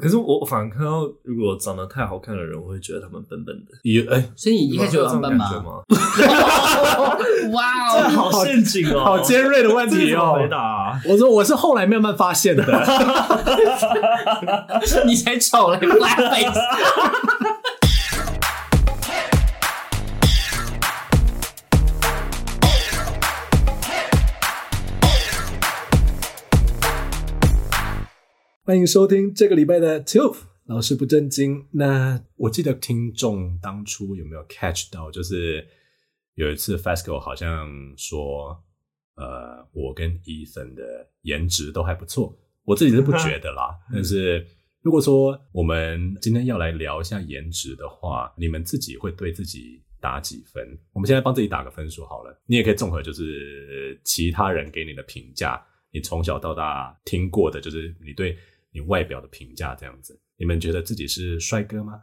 可是我反而看到，如果长得太好看的人，我会觉得他们笨笨的。有哎，所以你一开始有这种感觉吗？哇哦，好陷阱哦，好尖锐的问题哦。回答，我说我是后来慢慢发现的。你才丑嘞，blackface。欢迎收听这个礼拜的 TILF 老师不正经。那我记得听众当初有没有 catch 到，就是有一次 Fasco 好像说，呃，我跟 Ethan 的颜值都还不错。我自己是不觉得啦，但是如果说我们今天要来聊一下颜值的话，你们自己会对自己打几分？我们现在帮自己打个分数好了。你也可以综合，就是其他人给你的评价，你从小到大听过的，就是你对。你外表的评价这样子，你们觉得自己是帅哥吗？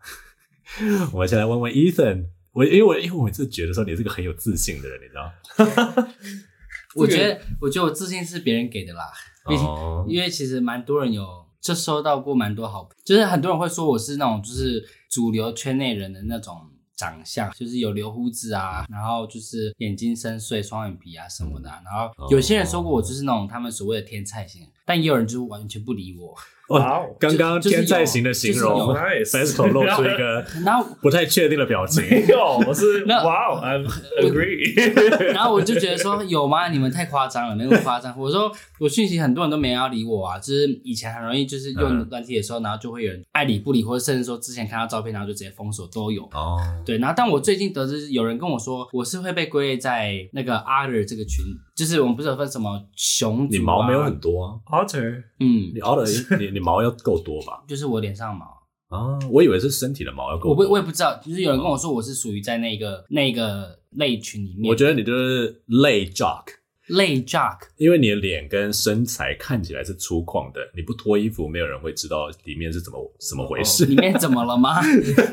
我们先来问问 Ethan，我因为我因为我每次觉得说你是个很有自信的人，你知道？我觉得我觉得我自信是别人给的啦，毕竟、哦、因为其实蛮多人有就收到过蛮多好评，就是很多人会说我是那种就是主流圈内人的那种长相，就是有留胡子啊，然后就是眼睛深邃、双眼皮啊什么的、啊，然后有些人说过我就是那种他们所谓的天菜型，但也有人就是完全不理我。哇，刚刚天才型的形容，FESCO 露出一个 不太确定的表情。没有，我是 哇哦，I agree。然后我就觉得说，有吗？你们太夸张了，没那么夸张。我说我讯息很多人都没人要理我啊，就是以前很容易就是用软体的时候，然后就会有人爱理不理，或者甚至说之前看到照片，然后就直接封锁都有。哦，对。然后但我最近得知有人跟我说，我是会被归类在那个 other 这个群，就是我们不是有分什么熊？你毛没有很多啊，Otter。嗯，你 Otter 你。你毛要够多吧？就是我脸上毛啊，我以为是身体的毛要够多。我不，我也不知道。就是有人跟我说，我是属于在那个那个类群里面。我觉得你就是类 jock，类 jock，因为你的脸跟身材看起来是粗犷的，你不脱衣服，没有人会知道里面是怎么怎么回事。里面怎么了吗？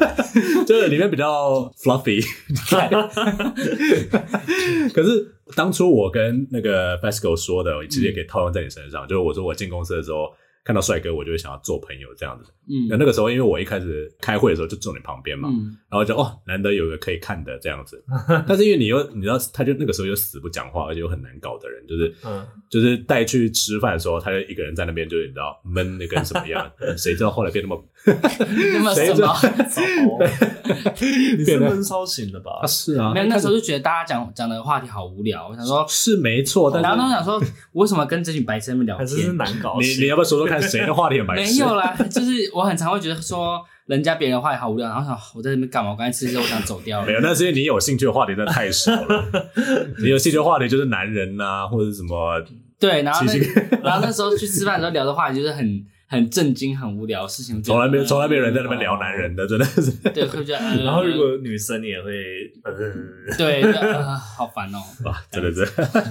就是里面比较 fluffy。可是当初我跟那个 Fasco 说的，我直接可以套用在你身上。嗯、就是我说我进公司的时候。看到帅哥，我就会想要做朋友这样子。嗯，那那个时候，因为我一开始开会的时候就坐你旁边嘛，嗯，然后就哦，难得有个可以看的这样子。但是因为你又你知道，他就那个时候又死不讲话，而且又很难搞的人，就是嗯，就是带去吃饭的时候，他就一个人在那边，就是你知道闷的跟什么样？谁知道后来变那么 那么什么？你是闷骚型的吧？是啊，没有那时候就觉得大家讲讲的话题好无聊，我想说，是没错，但然后都想说，我为什么跟这群白痴们聊天？还是难搞？你你要不要说说看，谁的话题很白痴？没有啦，就是我很常会觉得说。人家别人的话也好无聊，然后想我在这边干嘛？我刚才吃之后我想走掉了。没有，那是因为你有兴趣的话题真的太少了。你有兴趣的话题就是男人呐、啊，或者是什么？对，然后那然后那时候去吃饭的时候聊的话题就是很很震惊、很无聊的事情。从来没从来没有人在那边聊男人的，真的是。对，会觉得。然后如果女生你也会，呃、对，呃、好烦哦。哇，真的是。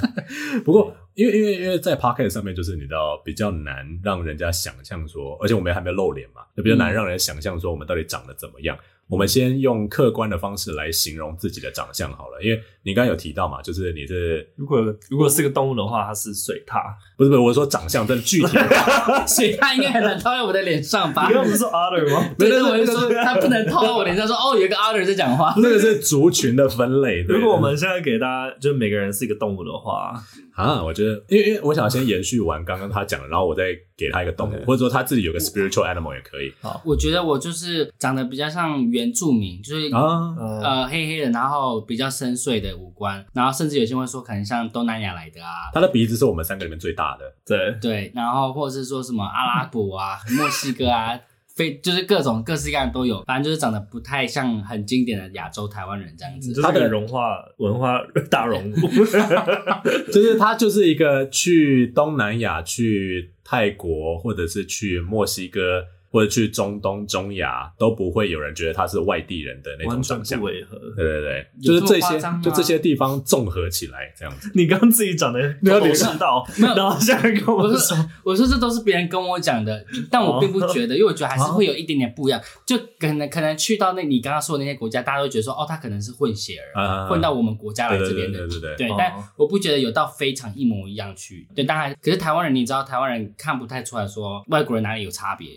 不过。因为因为因为在 p o c k e t 上面，就是你知道比较难让人家想象说，而且我们还没露脸嘛，就比较难让人想象说我们到底长得怎么样。我们先用客观的方式来形容自己的长相好了，因为你刚刚有提到嘛，就是你是如果如果是个动物的话，它是水獭，不是不是，我是说长相真的具体的，水獭应该很难套在我的脸上吧？你刚不是说 other 吗？对，对，我就说它不能套在我脸上说，说哦，有一个 other 在讲话，那个是族群的分类。如果我们现在给大家，就每个人是一个动物的话。啊，我觉得，因为因为我想先延续完刚刚他讲的，然后我再给他一个动物，或者说他自己有个 spiritual animal 也可以。好，我觉得我就是长得比较像原住民，就是啊呃黑黑的，然后比较深邃的五官，然后甚至有些人会说可能像东南亚来的啊。他的鼻子是我们三个里面最大的，对对，然后或者是说什么阿拉伯啊、墨西哥啊。非就是各种各式各样都有，反正就是长得不太像很经典的亚洲台湾人这样子。他的融化文化 大熔炉，就是他就是一个去东南亚、去泰国或者是去墨西哥。或者去中东、中亚都不会有人觉得他是外地人的那种长相，违和。对对对，就是这些，就这些地方综合起来这样子。你刚刚自己讲的没有知道，没有，然后现在跟我说，我说这都是别人跟我讲的，但我并不觉得，因为我觉得还是会有一点点不一样。就可能可能去到那你刚刚说的那些国家，大家都觉得说，哦，他可能是混血儿，混到我们国家来这边的，对对对。对，但我不觉得有到非常一模一样去。对，当然，可是台湾人，你知道，台湾人看不太出来说外国人哪里有差别。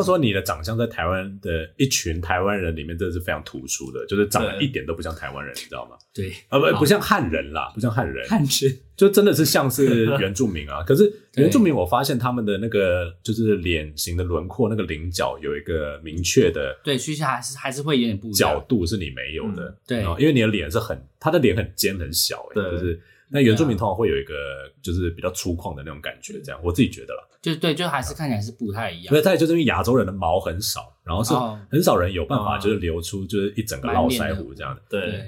像说你的长相在台湾的一群台湾人里面，真的是非常突出的，就是长得一点都不像台湾人，你知道吗？对，啊不不像汉人啦，不像汉人，汉人就真的是像是原住民啊。可是原住民，我发现他们的那个就是脸型的轮廓，那个棱角有一个明确的，对，其实还是还是会有点不角度是你没有的，对，因为你的脸是很，他的脸很尖很小，对，就是。那原住民通常会有一个就是比较粗犷的那种感觉，这样我自己觉得啦。就对，就还是看起来是不太一样。因为再就是因为亚洲人的毛很少，然后是很少人有办法就是留出就是一整个络腮胡这样的。对，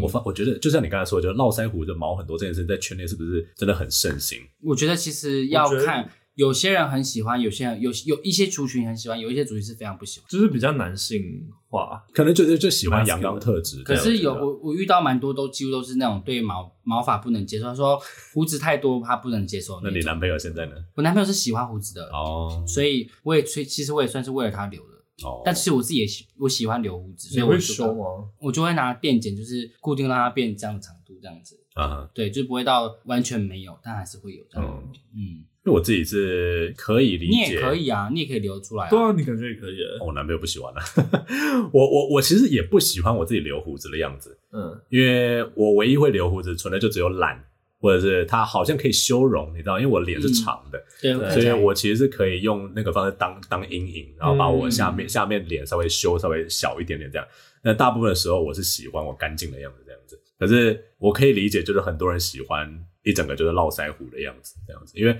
我发我觉得就像你刚才说，就是络腮胡的毛很多这件事，在圈内是不是真的很盛行？我觉得其实要看。有些人很喜欢，有些人有有一些族群很喜欢，有一些族群是非常不喜欢，就是比较男性化，可能就是就喜欢阳刚特质。可是有我我遇到蛮多都几乎都是那种对毛毛发不能接受，他说胡子太多他不能接受那。那你男朋友现在呢？我男朋友是喜欢胡子的哦，所以我也其其实我也算是为了他留的哦。但其实我自己也喜我喜欢留胡子，所以我会修哦？我就会拿电剪，就是固定让它变这样的长度，这样子啊，对，就不会到完全没有，但还是会有这样。嗯。因为我自己是可以理解，你也可以啊，你也可以留出来。对啊，你感觉也可以。我男朋友不喜欢啊，我我我其实也不喜欢我自己留胡子的样子。嗯，因为我唯一会留胡子，纯粹就只有懒，或者是他好像可以修容，你知道？因为我脸是长的，对，所以我其实是可以用那个方式当当阴影，然后把我下面下面脸稍微修稍微小一点点这样。那大部分的时候，我是喜欢我干净的样子这样子。可是我可以理解，就是很多人喜欢。一整个就是络腮胡的样子，这样子，因为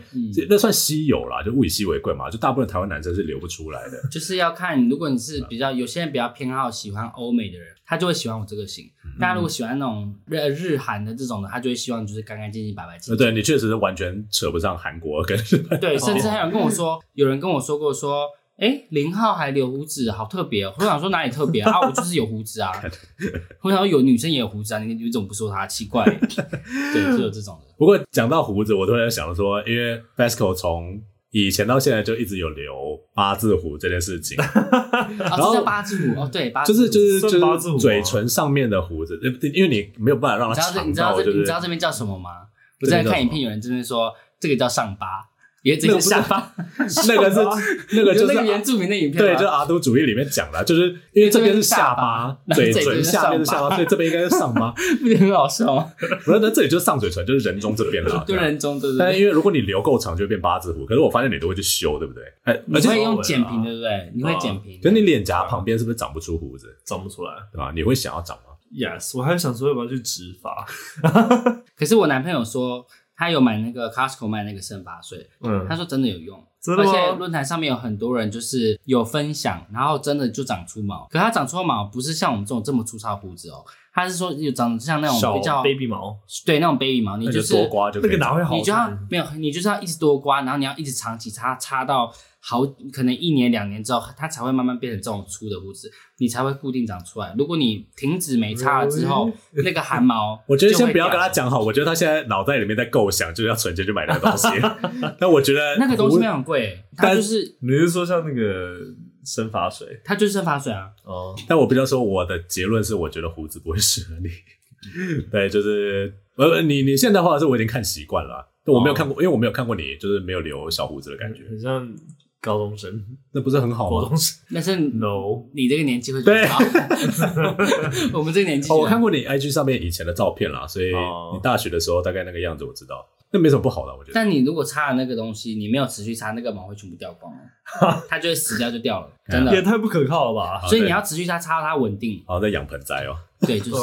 那算稀有啦，就物以稀为贵嘛，就大部分台湾男生是留不出来的。就是要看，如果你是比较有些人比较偏好喜欢欧美的人，他就会喜欢我这个型。大家如果喜欢那种日日韩的这种的，他就会希望就是干干净净、白白净净。对，你确实是完全扯不上韩国跟日本。对，甚至还有人跟我说，有人跟我说过说。哎，零号还留胡子，好特别哦！我想说哪里特别啊？我就是有胡子啊！我想说有女生也有胡子啊，你你怎么不说他？奇怪，对，就有这种的。不过讲到胡子，我突然想说，因为 Fasco 从以前到现在就一直有留八字胡这件事情。然后叫八字胡哦，对，八字就是就是就是嘴唇上面的胡子，因为你没有办法让它长。你知道这你知道这边叫什么吗？我在看影片，有人这边说这个叫上巴。也这个 下巴，那个是那个就是原住民的影片，对，就是阿都主义里面讲的，就是因为这边是下巴，嘴唇下面是下巴，所以这边应该是上巴，不是很好笑吗？不是，那这里就是上嘴唇，就是人中这边了，对人中，对对。但因为如果你留够长，就会变八字胡。可是我发现你都会去修，对不对？哎，你会用剪平，对不对？你会剪平。可是你脸颊旁边是不是长不出胡子？长不出来，对吧？你会想要长吗？Yes，我还想说要不要去植发。可是我男朋友说。他有买那个 Costco 卖那个生发水，嗯，他说真的有用，而且论坛上面有很多人就是有分享，然后真的就长出毛。可他长出毛不是像我们这种这么粗糙胡子哦，他是说有长得像那种比较 baby 毛，对，那种 baby 毛，你就是多刮就那个哪会好？你就要没有，你就是要一直多刮，然后你要一直长期擦擦到。好，可能一年两年之后，它才会慢慢变成这种粗的胡子，你才会固定长出来。如果你停止没擦了之后，那个汗毛，我觉得先不要跟他讲好。我觉得他现在脑袋里面在构想，就是要存钱去买那个东西。但我觉得那个东西非常贵，它就是你是说像那个生发水，它就是生发水啊。哦，但我比较说我的结论是，我觉得胡子不会适合你。对，就是呃，你你现在的话是我已经看习惯了，我没有看过，因为我没有看过你就是没有留小胡子的感觉，很像。高中生，那不是很好吗？高中生，那是 no，你这个年纪会对，我们这个年纪，我看过你 IG 上面以前的照片啦，所以你大学的时候大概那个样子我知道，那没什么不好的，我觉得。但你如果擦了那个东西，你没有持续擦，那个毛会全部掉光，它就会死掉就掉了，真的也太不可靠了吧？所以你要持续擦，擦到它稳定。好，在养盆栽哦。对，就是。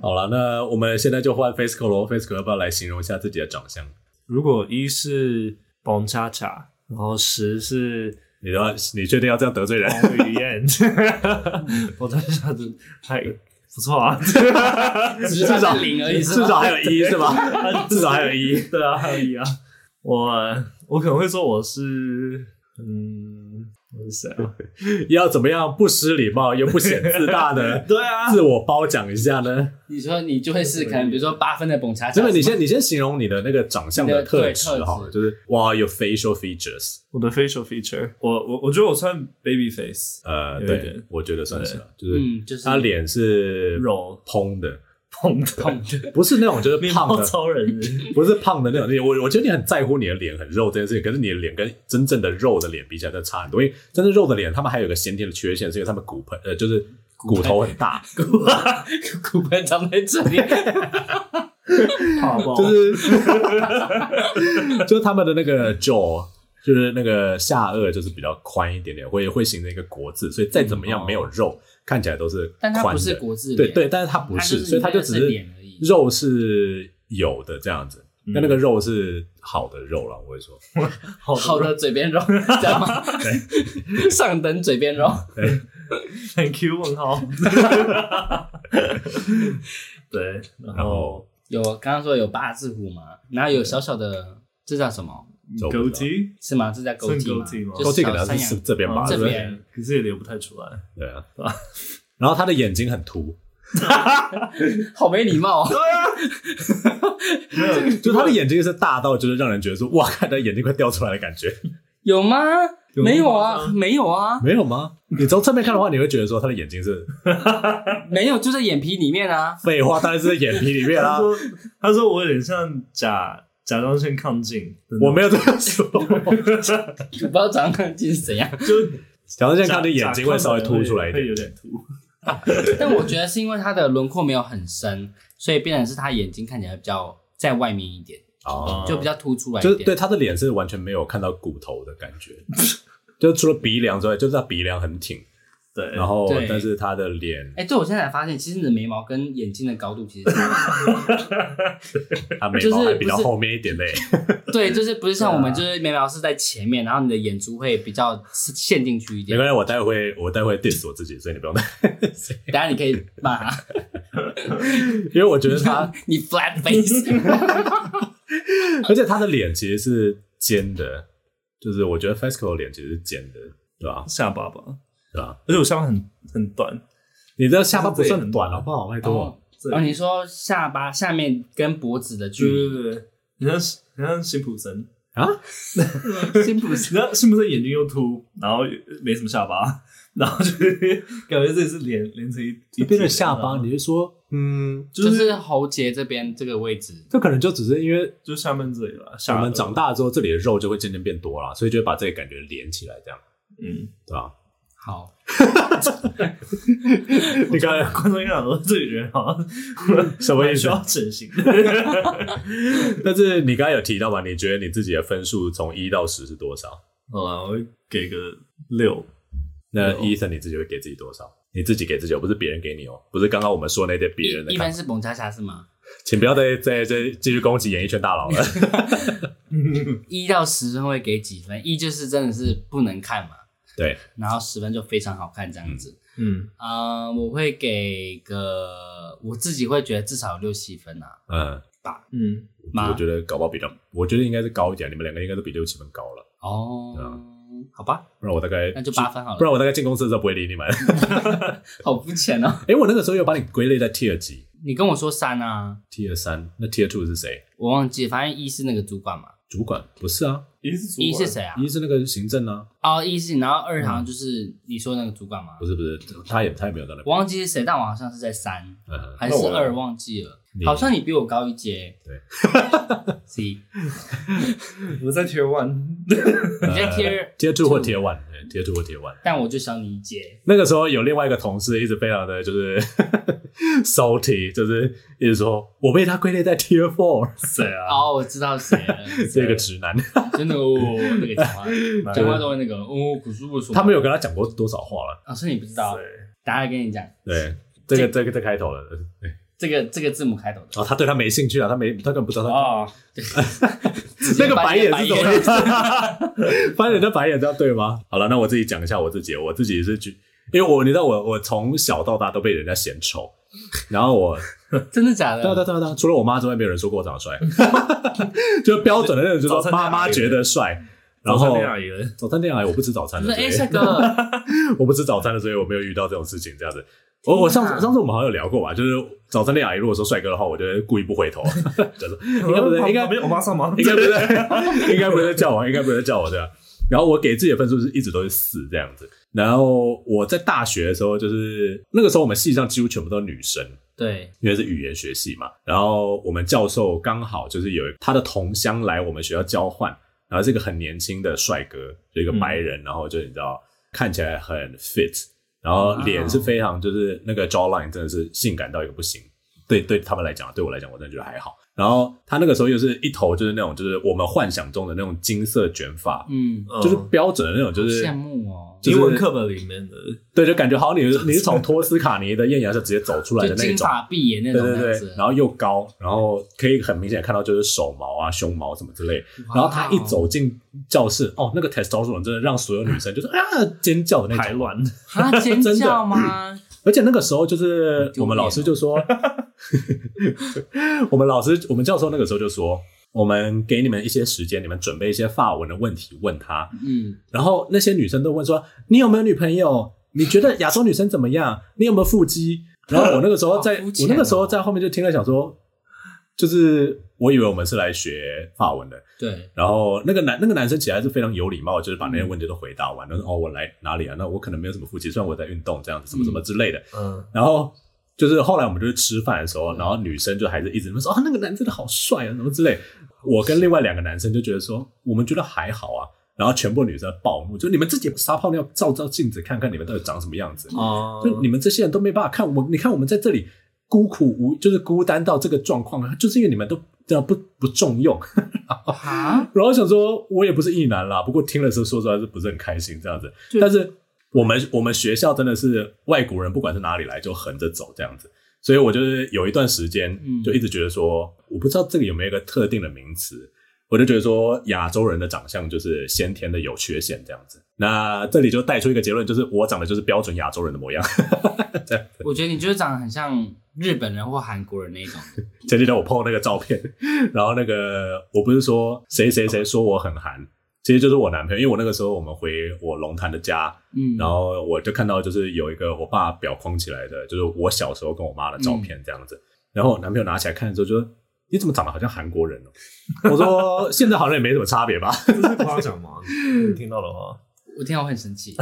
好了，那我们现在就换 FaceCo 咯，FaceCo 要不要来形容一下自己的长相？如果一是 Bon Cha Cha。然后十是，你要你确定要这样得罪人？语言，我这下子还不错啊，至少零而已，至少还有一是吧？至少还有一，对啊，还有一啊。我我可能会说我是，嗯。我是谁啊？要怎么样不失礼貌又不显自大的？对啊，自我褒奖一下呢？你说你就会是可能，比如说八分的蹦恰恰。真的，你先你先形容你的那个长相的特质好了，就是哇，有 facial features。我的 facial feature，我我我觉得我算 baby face。呃，对，我觉得算是，就是就是他脸是肉蓬的，碰的碰的，不是那种就是胖的，超人的，不是胖的那种。我我觉得你很在乎你的脸很肉这件事情，可是你的脸跟真正的肉的脸比起来，真的差很多。因为真正肉的脸，他们还有一个先天的缺陷，是因为他们骨盆呃就是骨头很大，骨盆长在这里，好不好？就是就是他们的那个 jaw。就是那个下颚就是比较宽一点点，会会形成一个国字，所以再怎么样没有肉，嗯、看起来都是宽的。但它不是国字脸，对对，但是它不是，是所以它就只是肉是有的这样子。那、嗯、那个肉是好的肉了，我会说 好的，好的嘴边肉，知道吗？上等嘴边肉。对很 Q 问号。对，然后有刚刚说有八字胡嘛，然后有小小的，这叫什么？勾机是吗？这叫勾机吗？勾机可能是这边吧，这边可是也流不太出来。对啊，然后他的眼睛很凸，好没礼貌。对啊，就他的眼睛是大到就是让人觉得说哇，看他眼睛快掉出来的感觉。有吗？没有啊，没有啊，没有吗？你从侧面看的话，你会觉得说他的眼睛是没有，就在眼皮里面啊。废话，当然是在眼皮里面啊。他说，他说我有点像假。甲状腺亢进，我没有这样说。我不知道甲状腺亢进是怎样，就甲状腺亢进眼睛会稍微凸出来一点，有点凸。但我觉得是因为他的轮廓没有很深，所以变成是他眼睛看起来比较在外面一点，哦，就比较凸出来一点。就是对他的脸是完全没有看到骨头的感觉，就除了鼻梁之外，就是他鼻梁很挺。对，然后但是他的脸，哎，对我现在才发现，其实你的眉毛跟眼睛的高度其实是，他眉毛还比较后面一点嘞。对，就是不是像我们，就是眉毛是在前面，然后你的眼珠会比较陷进去一点。没关系，我待会我待会 diss 我自己，所以你不用担心。等下你可以骂他，因为我觉得他你 flat face，而且他的脸其实是尖的，就是我觉得 Fasco 的脸其实是尖的，对吧？下巴吧。对吧？而且我下巴很很短，你的下巴不算很短，好不好？太多。哦，你说下巴下面跟脖子的距离，对对对，你像你像辛普森啊？辛普森，你看辛普森眼睛又凸，然后没什么下巴，然后就感觉这里是连连成一一边的下巴。你是说，嗯，就是喉结这边这个位置，这可能就只是因为就下面这里了。我们长大之后，这里的肉就会渐渐变多了，所以就会把这个感觉连起来，这样，嗯，对吧？好，你刚才观众应该想说，这里人好像 什么意思？需要整形。但是你刚才有提到嘛？你觉得你自己的分数从一到十是多少？好啦，我会给个六。那 Ethan 你自己会给自己多少？你自己给自己，不是别人给你哦，不是刚刚我们说那些别人的。一般是蹦恰恰是吗？请不要再再再继续攻击演艺圈大佬了。一到十分会给几分？一就是真的是不能看嘛。对，然后十分就非常好看这样子，嗯。啊、呃，我会给个我自己会觉得至少有六七分呐、啊，嗯，八，嗯，我觉得搞不好比较，我觉得应该是高一点，你们两个应该都比六七分高了，哦，好吧，不然我大概那就八分好了，不然我大概进公司的时候不会理你们，好肤浅哦，哎，我那个时候又把你归类在 Tier 几，你跟我说三啊，Tier 三，那 Tier two 是谁？我忘记，反正一是那个主管嘛。主管不是啊，一是一是谁啊？一是那个行政啊。哦，一是，然后二好像就是你说那个主管吗？不是不是，他也他也没有在那边。我忘记是谁，但我好像是在三还是二，忘记了。好像你比我高一阶。对。C。我在 Tier One。你在 Tier Tier Two 或 Tier One，Tier Two 或 Tier One。但我就小你一阶。那个时候有另外一个同事一直非常的就是 salty，就是一直说我被他归类在 Tier Four。谁啊？哦，我知道谁了，这个直男。真的哦，那个讲话讲话都会那个哦，可是我说他没有跟他讲过多少话了。啊，是你不知道，等下跟你讲。对，这个这个在开头了，对。这个这个字母开头的哦，他对他没兴趣啊，他没他根本不知道他哦，那个白眼是什么意思？翻人的白眼这样对吗？好了，那我自己讲一下我自己，我自己是觉，因为我你知道我我从小到大都被人家嫌丑，然后我 真的假的？对对对对，除了我妈之外，没有人说过我长得帅，就标准的那种，就是说妈妈觉得帅。然后早餐店阿姨，早餐店阿姨我不吃早餐的，哎，帅哥，我不吃早餐的，所以我没有遇到这种事情，这样子。我我上次上次我们好像有聊过吧，就是早餐店阿姨如果说帅哥的话，我就故意不回头，就是应该不是，应该没有我妈上吗？应该不是，应该不是叫我，应该不是叫我这样。然后我给自己的分数是一直都是四这样子。然后我在大学的时候，就是那个时候我们系上几乎全部都是女生，对，因为是语言学系嘛。然后我们教授刚好就是有他的同乡来我们学校交换，然后是一个很年轻的帅哥，就一个白人，嗯、然后就你知道看起来很 fit，然后脸是非常就是那个 jawline 真的是性感到一个不行。对，对他们来讲，对我来讲，我真的觉得还好。然后他那个时候又是一头就是那种就是我们幻想中的那种金色卷发，嗯，就是标准的那种，就是羡慕哦，英文课本里面的，对，就感觉好像你是你是从托斯卡尼的艳阳下直接走出来的那种，金发碧眼那种，对对对，然后又高，然后可以很明显看到就是手毛啊、胸毛什么之类。然后他一走进教室，哦，那个 testosterone 真的让所有女生就是啊尖叫的那种，排卵啊尖叫吗？而且那个时候就是我们老师就说，我们老师我们教授那个时候就说，我们给你们一些时间，你们准备一些发文的问题问他。嗯，然后那些女生都问说，你有没有女朋友？你觉得亚洲女生怎么样？你有没有腹肌？然后我那个时候在，哦、我那个时候在后面就听了想说。就是我以为我们是来学法文的，对。然后那个男那个男生起来是非常有礼貌，就是把那些问题都回答完。他、嗯、说：“哦，我来哪里啊？那我可能没有什么腹肌，虽然我在运动这样子，什么什么之类的。”嗯。然后就是后来我们就是吃饭的时候，嗯、然后女生就还是一直说：“啊，那个男真的好帅啊，什么之类。”我跟另外两个男生就觉得说，我们觉得还好啊。然后全部女生暴怒，就你们自己撒泡尿照照镜子，看看你们到底长什么样子。哦、嗯。就你们这些人都没办法看我，你看我们在这里孤苦无，就是孤单到这个状况，就是因为你们都。这样不不重用，啊、然后想说，我也不是异男啦，不过听了之后说出来是不是很开心这样子？但是我们我们学校真的是外国人，不管是哪里来就横着走这样子，所以我就是有一段时间就一直觉得说，嗯、我不知道这个有没有一个特定的名词，我就觉得说亚洲人的长相就是先天的有缺陷这样子。那这里就带出一个结论，就是我长得就是标准亚洲人的模样，我觉得你就是长得很像。日本人或韩国人那种，前几天我 po 那个照片，然后那个我不是说谁谁谁说我很韩，其实就是我男朋友，因为我那个时候我们回我龙潭的家，嗯，然后我就看到就是有一个我爸裱框起来的，就是我小时候跟我妈的照片这样子，嗯、然后我男朋友拿起来看的时候就说，你怎么长得好像韩国人呢？我说现在好像也没什么差别吧，这是夸奖吗？你听到的话，我听到我很生气，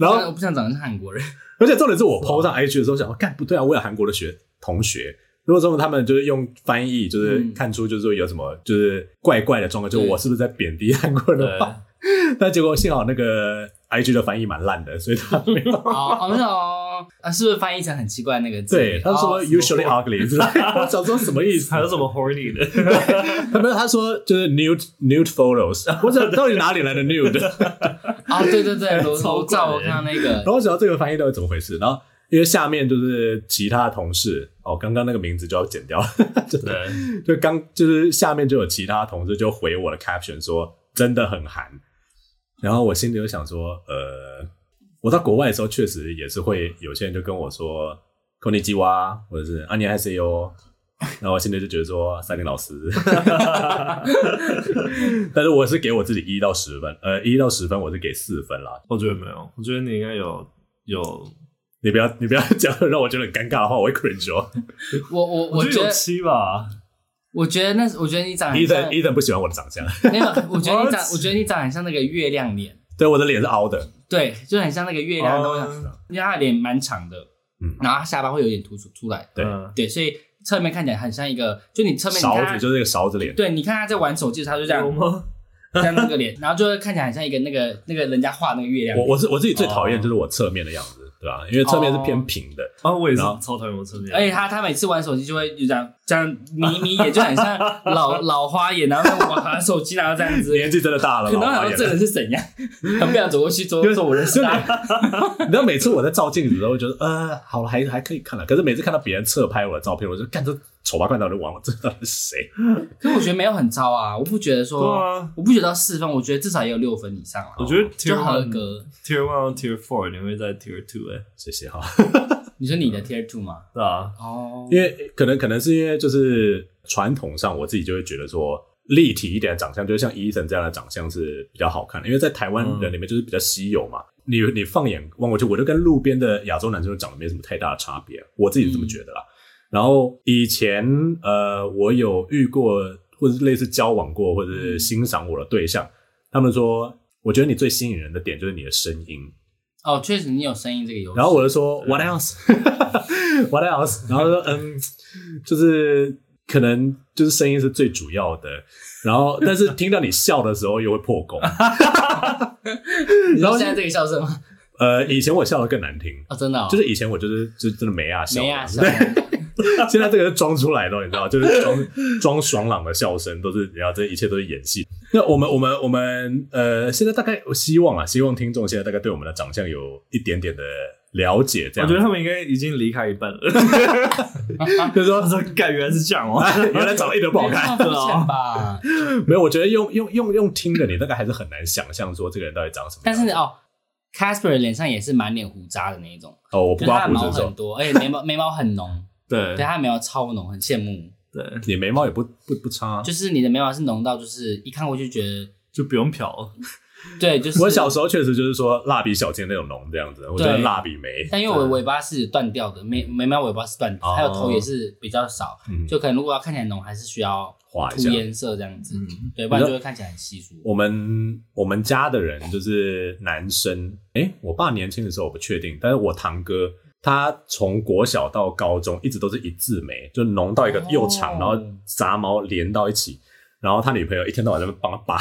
然后我不想长得像韩国人。而且重点是我 po 上 IG 的时候，想说，干不对啊！我有韩国的学同学，如果说他们就是用翻译，就是看出就是说有什么就是怪怪的状况，嗯、就我是不是在贬低韩国人的话？但 结果幸好那个 IG 的翻译蛮烂的，所以他没有。哦，没有啊，是不是翻译成很奇怪那个字？对，他说 usually ugly，知道？我想说什么意思？他有什么 horny 的？他没有，他说就是 nude nude photos。我想到底哪里来的 nude？啊，对对对，裸照我看到那个。然后我想到这个翻译到底怎么回事？然后因为下面就是其他同事哦，刚刚那个名字就要剪掉了。对，就刚就是下面就有其他同事就回我的 caption 说真的很韩。然后我心里就想说，呃，我到国外的时候，确实也是会有些人就跟我说“空地鸡蛙”或者是“啊，你还是哟”，然后我现在就觉得说“三林老师”，但是我是给我自己一到十分，呃，一到十分我是给四分啦。我觉得没有，我觉得你应该有有。你不要，你不要 讲让我觉得很尴尬的话，我会 cringe 哦。我我我觉得七吧，我觉得那，我觉得你长得伊森伊森不喜欢我的长相。没有，我觉得你长，我觉得你长得很像那个月亮脸。对，我的脸是凹的。对，就很像那个月亮因为他的脸蛮长的，嗯，然后他下巴会有点突出出来。对对，所以侧面看起来很像一个，就你侧面勺子，就是那个勺子脸。对，你看他在玩手机，他就这样，像那个脸，然后就会看起来很像一个那个那个人家画那个月亮。我我是我自己最讨厌就是我侧面的样子。对吧？因为侧面是偏平的。哦，我也是超讨厌我侧面。而且他他每次玩手机就会就这样这样眯眯眼，就很像老 老花眼，然后玩手机然后这样子。年纪真的大了，可能想说这人是怎样？他不想走过去说说我认识他。你知道每次我在照镜子的时候，觉得呃好了，还还可以看了。可是每次看到别人侧拍我的照片，我就干这丑八怪，到底忘了这到底是谁？可是我觉得没有很糟啊，我不觉得说，我不觉得四分，我觉得至少也有六分以上了。我觉得就合格。Tier one、Tier four，你会在 Tier two 哎，谢谢哈。你说你的 Tier two 吗？对啊。哦。因为可能可能是因为就是传统上，我自己就会觉得说立体一点的长相，就是像 Ethan 这样的长相是比较好看的。因为在台湾人里面就是比较稀有嘛。你你放眼望过去，我就跟路边的亚洲男生长得没什么太大的差别，我自己是这么觉得啦。然后以前呃，我有遇过或者是类似交往过或者是欣赏我的对象，他们说。我觉得你最吸引人的点就是你的声音哦，确实你有声音这个游戏。然后我就说 What else？What else？然后说嗯，就是可能就是声音是最主要的。然后但是听到你笑的时候又会破功。你知道现在这个笑声吗？呃，以前我笑的更难听啊，真的，就是以前我就是就真的没啊笑，没啊笑。现在这个是装出来的，你知道，就是装 装爽朗的笑声，都是然后这一切都是演戏。那我们我们我们呃，现在大概我希望啊，希望听众现在大概对我们的长相有一点点的了解。这样，我觉得他们应该已经离开一半了。就是说，他说，干原来是这样哦，原来长得一点都不好看，是吧？没有，我觉得用用用用听的，你大概还是很难想象说这个人到底长什么样。但是哦。Casper 脸上也是满脸胡渣的那一种哦，我不刮胡子毛很多，而且眉毛眉毛很浓，对，对，他眉毛超浓，很羡慕。对，你眉毛也不不不差，就是你的眉毛是浓到，就是一看过去觉得就不用漂。对，就是我小时候确实就是说蜡笔小新那种浓这样子，我觉得蜡笔眉。但因为我的尾巴是断掉的，眉眉毛尾巴是断掉，还有头也是比较少，就可能如果要看起来浓，还是需要涂颜色这样子，对，不然就会看起来很稀疏。我们我们家的人就是男生，诶，我爸年轻的时候我不确定，但是我堂哥他从国小到高中一直都是一字眉，就浓到一个又长，然后杂毛连到一起。然后他女朋友一天到晚在那帮他拔，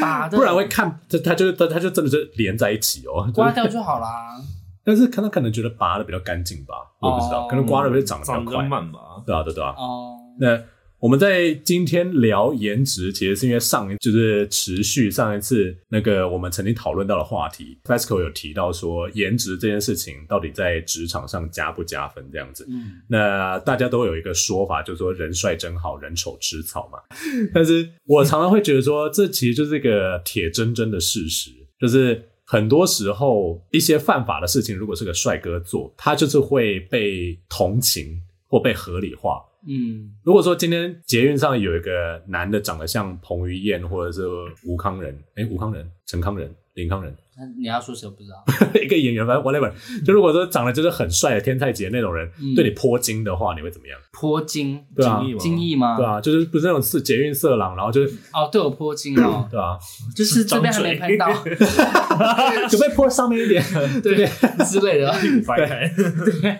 拔的，不然会看他，他就他他就真的是连在一起哦，刮掉就好啦。但是可能可能觉得拔的比较干净吧，我也不知道，可能刮的会长得比较快，慢吧？对啊，对对啊。哦，那。我们在今天聊颜值，其实是因为上一就是持续上一次那个我们曾经讨论到的话题，FESCO 有提到说颜值这件事情到底在职场上加不加分这样子。嗯，那大家都有一个说法，就是说人帅真好人丑吃草嘛。但是我常常会觉得说，这其实就是一个铁铮铮的事实，就是很多时候一些犯法的事情，如果是个帅哥做，他就是会被同情或被合理化。嗯，如果说今天捷运上有一个男的长得像彭于晏或者是吴康仁，哎，吴康仁、陈康仁、林康仁。那你要说谁我不知道，一个演员，反正 whatever。就如果说长得就是很帅的天菜级那种人，对你泼金的话，你会怎么样？泼金？对啊，精液吗？对啊，就是不是那种是捷运色狼，然后就是哦，对我泼金哦，对啊，就是这边还没拍到，准备泼上面一点，对之类的，对。对。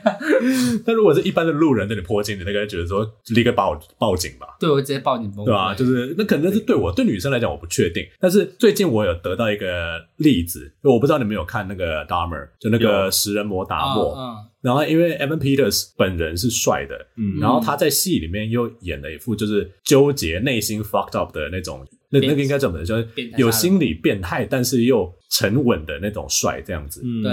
但如果是一般的路人对你泼金，你那个觉得说立刻报报警吧？对，我直接报警，对啊，就是那可能是对我对女生来讲我不确定，但是最近我有得到一个例子。我不知道你们有看那个 Dahmer，就那个食人魔达莫。嗯，然后因为 Evan Peters 本人是帅的，嗯，然后他在戏里面又演了一副就是纠结、内心 fucked up 的那种，那那个应该怎么的？就是有心理变态，但是又沉稳的那种帅，这样子。嗯，对，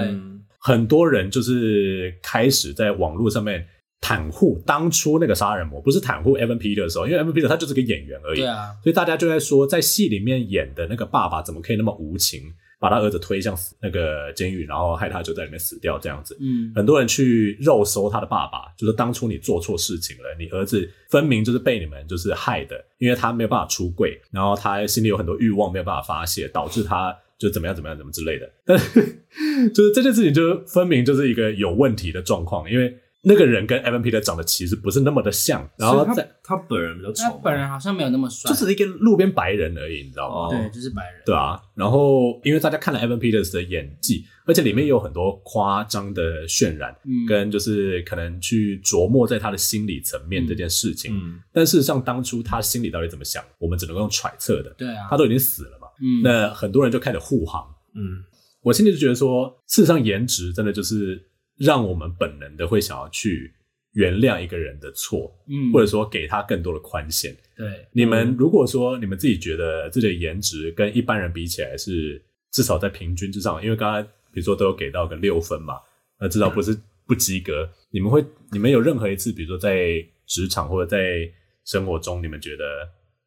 很多人就是开始在网络上面袒护当初那个杀人魔，不是袒护 Evan Peters 的时候，因为 Evan Peters 他就是个演员而已，对啊，所以大家就在说，在戏里面演的那个爸爸怎么可以那么无情？把他儿子推向死那个监狱，然后害他就在里面死掉，这样子。嗯，很多人去肉搜他的爸爸，就是当初你做错事情了，你儿子分明就是被你们就是害的，因为他没有办法出柜，然后他心里有很多欲望没有办法发泄，导致他就怎么样怎么样怎么之类的。但是 就是这件事情就分明就是一个有问题的状况，因为。那个人跟 Evan Peters 长得其实不是那么的像，然后在他，他本人比较丑，他本人好像没有那么帅，就是一个路边白人而已，你知道吗？对，就是白人。对啊，然后因为大家看了 Evan Peters 的演技，而且里面也有很多夸张的渲染，嗯，跟就是可能去琢磨在他的心理层面这件事情。嗯，但事实上当初他心里到底怎么想，我们只能够用揣测的。对啊，他都已经死了嘛。嗯，那很多人就开始护航。嗯，我心里就觉得说，事实上颜值真的就是让我们本能的会想要去。原谅一个人的错，嗯，或者说给他更多的宽限。对，你们如果说你们自己觉得自己的颜值跟一般人比起来是至少在平均之上，因为刚才比如说都有给到个六分嘛，那至少不是不及格。你们会，你们有任何一次，比如说在职场或者在生活中，你们觉得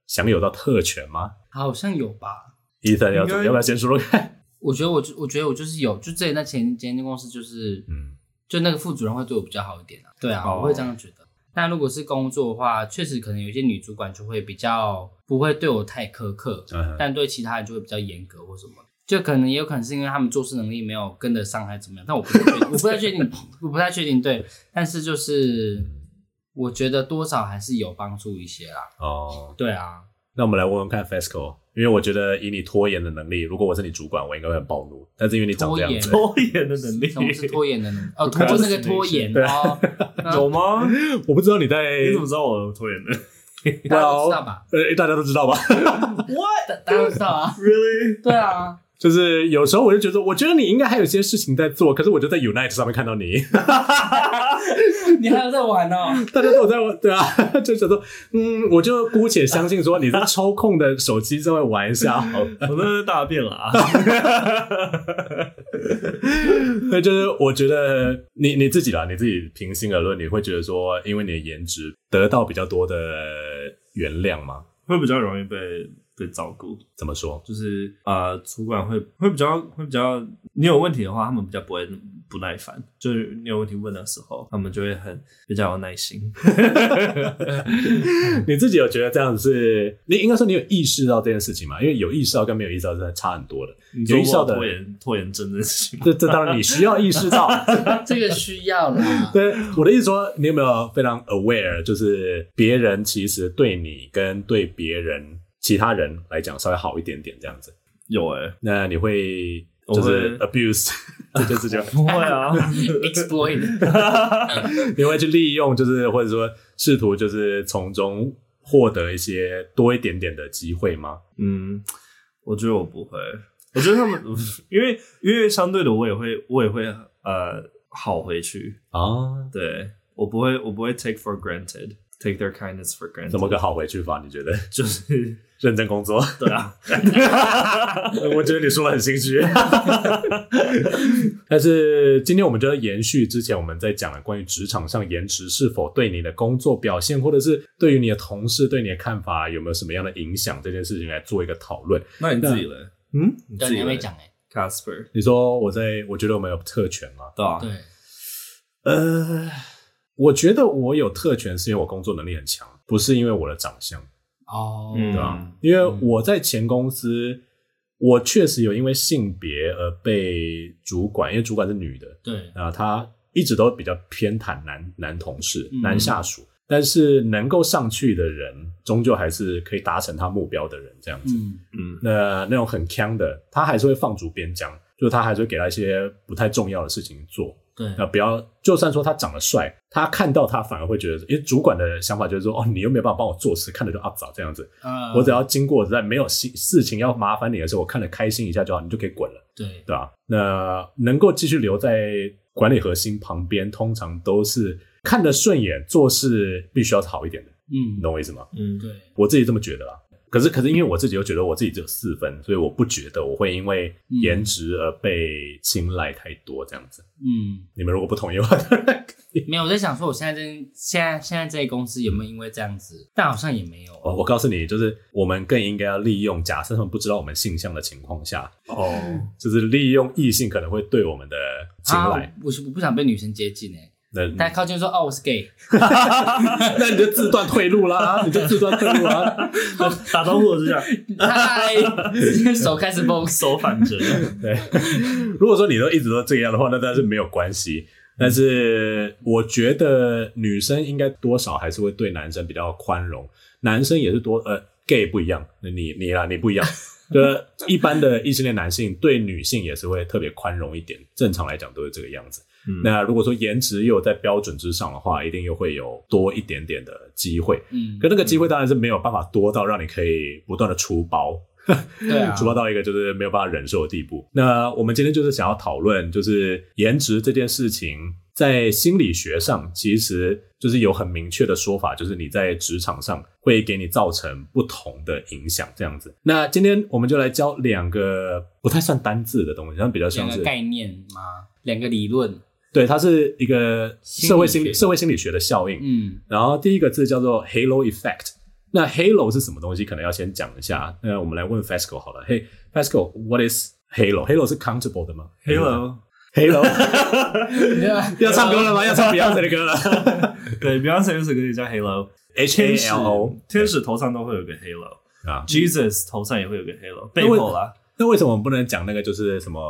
享有到特权吗？好像有吧。Ethan 要要不要先说说看？我觉得我，我觉得我就是有，就之前在前前间公司就是，嗯。就那个副主任会对我比较好一点啊，对啊，我会这样觉得。但如果是工作的话，确实可能有些女主管就会比较不会对我太苛刻，但对其他人就会比较严格或什么。就可能也有可能是因为他们做事能力没有跟得上，还是怎么样？但我不太确定，我不太确定，我不太确定。对，但是就是我觉得多少还是有帮助一些啦。哦，对啊。那我们来问问看，FESCO，因为我觉得以你拖延的能力，如果我是你主管，我应该会很暴怒。但是因为你长这样子，拖延的能力，什么是拖延的能力？哦，拖那个拖延哦，有吗？我不知道你在，你怎么知道我拖延的？大家都知道吧？呃，大家都知道吧？What？大家都知道啊？Really？对啊。就是有时候我就觉得，我觉得你应该还有些事情在做，可是我就在 Unite 上面看到你，你还有在玩哦？大家都有在玩，对啊，就觉得，嗯，我就姑且相信说你在抽空的手机在玩一下，我那是大便了啊。那就是我觉得你你自己啦，你自己平心而论，你会觉得说，因为你的颜值得到比较多的原谅吗？会比较容易被。被照顾怎么说？就是呃，主管会会比较会比较，你有问题的话，他们比较不会不耐烦。就是你有问题问的时候，他们就会很比较有耐心。你自己有觉得这样子是？你应该说你有意识到这件事情吗？因为有意识到跟没有意识到真的差很多的。有意识到的拖延拖延症的事情，这这当然你需要意识到，这个需要啦。对，我的意思说，你有没有非常 aware，就是别人其实对你跟对别人。其他人来讲稍微好一点点这样子，有诶、欸、那你会就是 abuse 这件事情？不会啊，exploit，你会去利用，就是或者说试图就是从中获得一些多一点点的机会吗？嗯，我觉得我不会，我觉得他们 因为因为相对的我也会我也会呃好回去。啊，对我不会我不会 take for granted。Take their kindness for granted。怎么个好回去法？你觉得？就是认真工作。对啊，我觉得你说的很心虚。但是今天我们就要延续之前我们在讲的关于职场上颜值是否对你的工作表现，或者是对于你的同事对你的看法有没有什么样的影响这件事情来做一个讨论。那你自己呢？嗯，你自己还没讲哎，Casper，你说我在，我觉得我们有特权吗？对啊，对，呃。我觉得我有特权是因为我工作能力很强，不是因为我的长相哦，对吧？因为我在前公司，嗯、我确实有因为性别而被主管，因为主管是女的，对啊，她一直都比较偏袒男男同事、嗯、男下属，但是能够上去的人，终究还是可以达成他目标的人，这样子，嗯嗯，那那种很强的，他还是会放逐边疆，就是他还是会给他一些不太重要的事情做。对，那不要，就算说他长得帅，他看到他反而会觉得，因为主管的想法就是说，哦，你又没有办法帮我做事，看着就阿早这样子。嗯，我只要经过在没有事事情要麻烦你的时候，我看着开心一下就好，你就可以滚了。对，对吧？那能够继续留在管理核心旁边，通常都是看得顺眼，做事必须要好一点的。嗯，你懂我意思吗？嗯，对，我自己这么觉得啦。可是，可是，因为我自己又觉得我自己只有四分，所以我不觉得我会因为颜值而被青睐太多这样子。嗯，你们如果不同意的话，没有，我在想说，我现在这现在现在这些公司有没有因为这样子？但好像也没有。哦，我告诉你，就是我们更应该要利用假设他们不知道我们性向的情况下，哦，就是利用异性可能会对我们的青睐。啊，我我不想被女生接近诶。大家靠近说哦，我是 gay，那你就自断退路啦，你就自断退路啦。打招呼是这样，嗨，手开始蹦，手反着。对，如果说你都一直都这样的话，那当然是没有关系。但是我觉得女生应该多少还是会对男生比较宽容，男生也是多呃 gay 不一样，你你啦你不一样，就是一般的异性恋男性对女性也是会特别宽容一点，正常来讲都是这个样子。嗯、那如果说颜值又在标准之上的话，一定又会有多一点点的机会。嗯，可那个机会当然是没有办法多到让你可以不断的出包，对啊，出包到一个就是没有办法忍受的地步。那我们今天就是想要讨论，就是颜值这件事情，在心理学上其实就是有很明确的说法，就是你在职场上会给你造成不同的影响，这样子。那今天我们就来教两个不太算单字的东西，像比较像是概念吗？两个理论。对，它是一个社会心理社会心理学的效应。嗯，然后第一个字叫做 halo effect。那 halo 是什么东西？可能要先讲一下。那我们来问 Fasco 好了。嘿，Fasco，what is halo？halo 是 countable 的吗？Halo，halo，要唱歌了吗？要唱 Beyonce 的歌了。对，Beyonce 有首歌也叫 Halo，H A L O。天使头上都会有个 halo 啊，Jesus 头上也会有个 halo，背后啦。那为什么我们不能讲那个就是什么？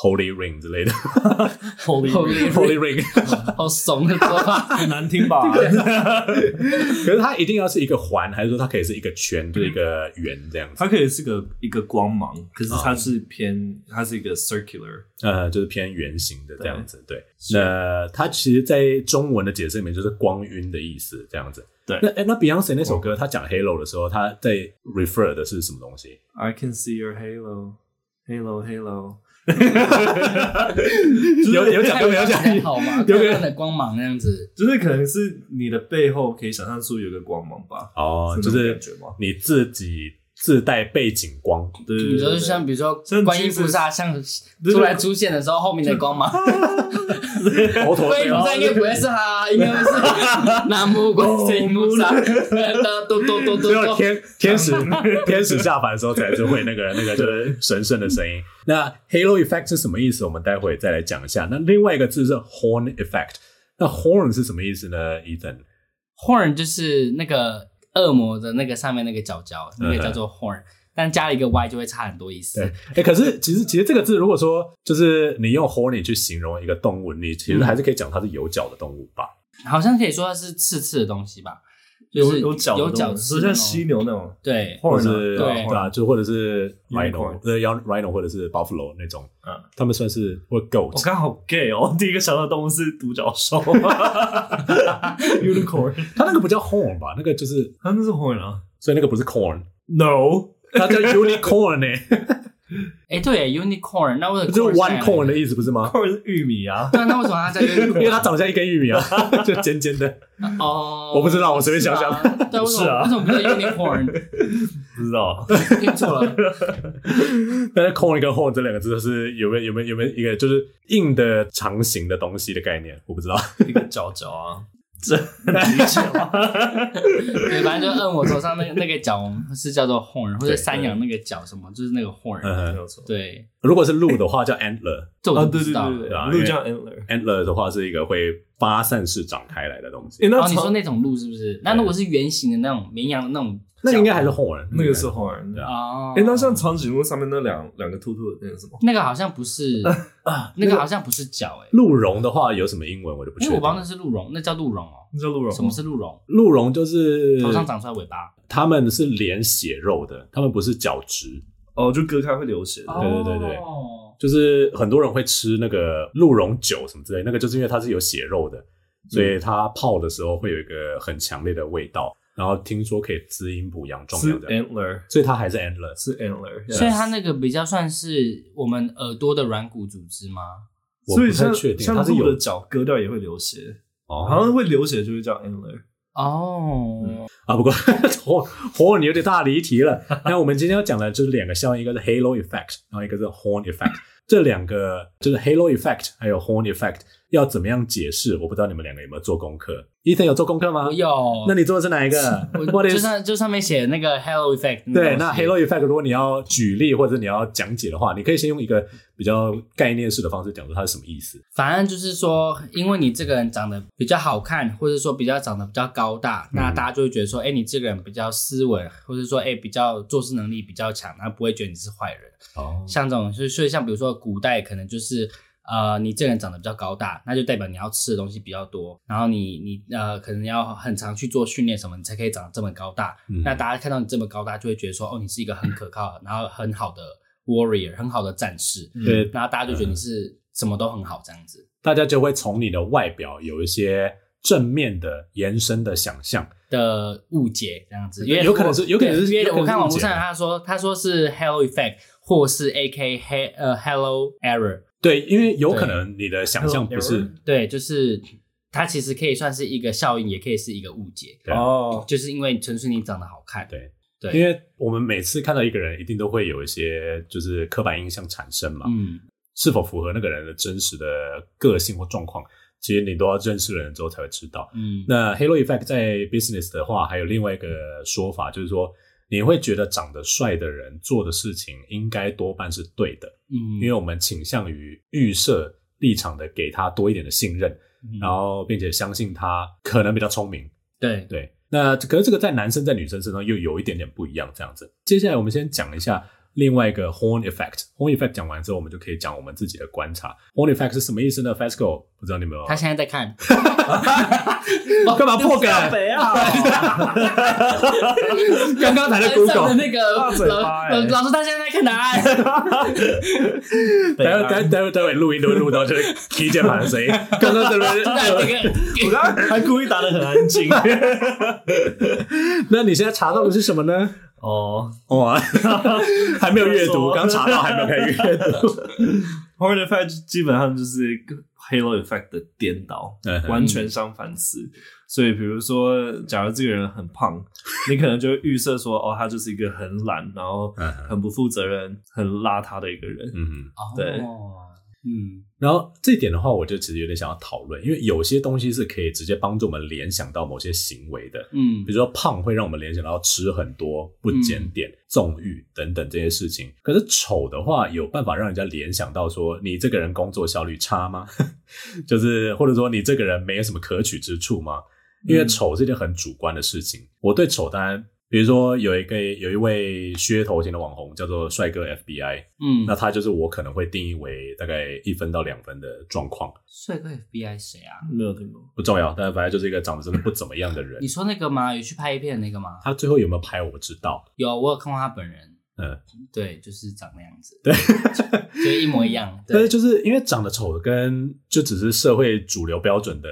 Holy Ring 之类的，Holy Holy Ring，好怂的说法，很难听吧？可是它一定要是一个环，还是说它可以是一个圈，就是一个圆这样子？它可以是个一个光芒，可是它是偏，它是一个 circular，呃，就是偏圆形的这样子。对，那它其实，在中文的解释里面就是光晕的意思，这样子。对，那哎，那 Beyonce 那首歌，他讲 Halo 的时候，他在 refer 的是什么东西？I can see your halo，halo，halo。有有讲有讲好吗？有个的光芒那样子，就是可能是你的背后可以想象出有个光芒吧？哦，就是你自己自带背景光，对，比如说像比如说观音菩萨像出来出现的时候，后面的光芒。观音菩萨应该不会是哈，应该会是 南无观世音菩萨。嘟嘟嘟嘟，只有天天使天使下凡的时候才就会那个那个就是神圣的声音。那 Halo effect 是什么意思？我们待会再来讲一下。那另外一个字是 horn effect。那 horn 是什么意思呢？Ethan，horn 就是那个恶魔的那个上面那个角角，那个叫做 horn。但加了一个 y 就会差很多意思。对，哎、欸，可是其实其实这个字，如果说就是你用 horny 去形容一个动物，你其实还是可以讲它是有角的动物吧？嗯、好像可以说它是刺刺的东西吧？就是有角有角，就像犀牛那种。对，或者是对啊，就或者是 rhino，呃，rhino 或者是 buffalo 那种。嗯，他们算是或 goat。我刚好 gay 哦，第一个想到的动物是独角兽。Unicorn，它那个不叫 horn 吧？那个就是它那是 horn 啊，所以那个不是 corn。No。它叫 unicorn 呢？哎，对，unicorn，那为什么就是 one corn 的意思不是吗？corn 是玉米啊。对，那为什么它叫 unicorn？因为它长得像一根玉米啊，就尖尖的。哦，我不知道，我随便想想。对，为什么为什么不叫 unicorn？不知道，听错了。但是 corn 跟 horn 这两个字是有没有有没有有没有一个就是硬的长形的东西的概念？我不知道，一个角角啊。这很理解吗？对，反正就摁我头上那个那个角是叫做 horn，或者山羊那个角什么，就是那个 horn。嗯，没有错。对，如果是鹿的话叫 antler，这我就不知道。对对对对，鹿叫 antler。antler 的话是一个会发散式长开来的东西。哦，你说那种鹿是不是？那如果是圆形的那种绵羊的那种？那应该还是 horn，那个是 horn 对啊。哎，那像长颈鹿上面那两两个突突的那个什么？那个好像不是 啊，那个好像不是角哎。鹿茸的话有什么英文我就不确定。因为我不知道那是鹿茸，那叫鹿茸哦。那叫鹿茸。什么是鹿茸？鹿茸就是头上长出来尾巴。它们是连血肉的，它们不是角质哦，就割开会流血。对对对对，就是很多人会吃那个鹿茸酒什么之类，那个就是因为它是有血肉的，所以它泡的时候会有一个很强烈的味道。然后听说可以滋阴补阳壮阳的，antler，所以它还是 antler，是 antler，所以它那个比较算是我们耳朵的软骨组织吗？我不太确定，它是有的脚割掉也会流血，哦，好像会流血就是叫 antler。哦，啊，不过 火火你有点大离题了。那我们今天要讲的就是两个效应，一个是 halo effect，然后一个是 horn effect。这两个就是 halo effect，还有 horn effect。要怎么样解释？我不知道你们两个有没有做功课。Ethan 有做功课吗？有。那你做的是哪一个？我就上就上面写那个 halo effect。对，那 halo effect 如果你要举例或者你要讲解的话，你可以先用一个比较概念式的方式讲出它是什么意思。反正就是说，因为你这个人长得比较好看，或者说比较长得比较高大，嗯、那大家就会觉得说，哎，你这个人比较斯文，或者说，哎，比较做事能力比较强，然后不会觉得你是坏人。哦。像这种，所以所以像比如说古代可能就是。呃，你这个人长得比较高大，那就代表你要吃的东西比较多，然后你你呃，可能要很常去做训练什么，你才可以长得这么高大。嗯、那大家看到你这么高大，就会觉得说，哦，你是一个很可靠，然后很好的 warrior，很好的战士。对、嗯，然后大家就觉得你是什么都很好这样子，大家就会从你的外表有一些正面的延伸的想象。的误解这样子，因为有可能是有可能是，因为我看网络上他说他说是 Hello effect 或是 AK 黑呃 Hello error。对，因为有可能你的想象不是对，就是它其实可以算是一个效应，也可以是一个误解哦。就是因为纯粹你长得好看，对对。因为我们每次看到一个人，一定都会有一些就是刻板印象产生嘛。嗯，是否符合那个人的真实的个性或状况，其实你都要认识了人之后才会知道。嗯，那 Halo Effect 在 Business 的话，还有另外一个说法，就是说。你会觉得长得帅的人做的事情应该多半是对的，嗯，因为我们倾向于预设立场的给他多一点的信任，嗯、然后并且相信他可能比较聪明，对对。那可是这个在男生在女生身上又有一点点不一样，这样子。接下来我们先讲一下另外一个 horn effect，horn effect 讲完之后，我们就可以讲我们自己的观察。horn effect 是什么意思呢？Fasco 不知道你们有没有？他现在在看，干嘛破梗？刚刚才在 Google 的那个老老师，他现在在看答案。待会待待会待会录音都会录到这个 key 键盘的声音。刚刚这边，我刚刚还故意打的很安静。那你现在查到的是什么呢？哦，哇，还没有阅读，刚查到还没有开始阅读。Horn effect 基本上就是 Halo effect 的颠倒，完全相反词。所以，比如说，假如这个人很胖，你可能就会预设说，哦，他就是一个很懒，然后很不负责任、很邋遢的一个人。嗯哼，对。嗯，然后这一点的话，我就其实有点想要讨论，因为有些东西是可以直接帮助我们联想到某些行为的，嗯，比如说胖会让我们联想到吃很多、不检点、纵欲等等这些事情。可是丑的话，有办法让人家联想到说你这个人工作效率差吗？就是或者说你这个人没有什么可取之处吗？因为丑是一件很主观的事情。我对丑当然。比如说有一个有一位噱头型的网红叫做帅哥 FBI，嗯，那他就是我可能会定义为大概一分到两分的状况。帅哥 FBI 谁啊？没有听过，不重要，但是反正就是一个长得真的不怎么样的人。你说那个吗？有去拍一片那个吗？他最后有没有拍？我不知道。有，我有看过他本人。嗯，对，就是长那样子，对，就一模一样。但是 就是因为长得丑跟就只是社会主流标准的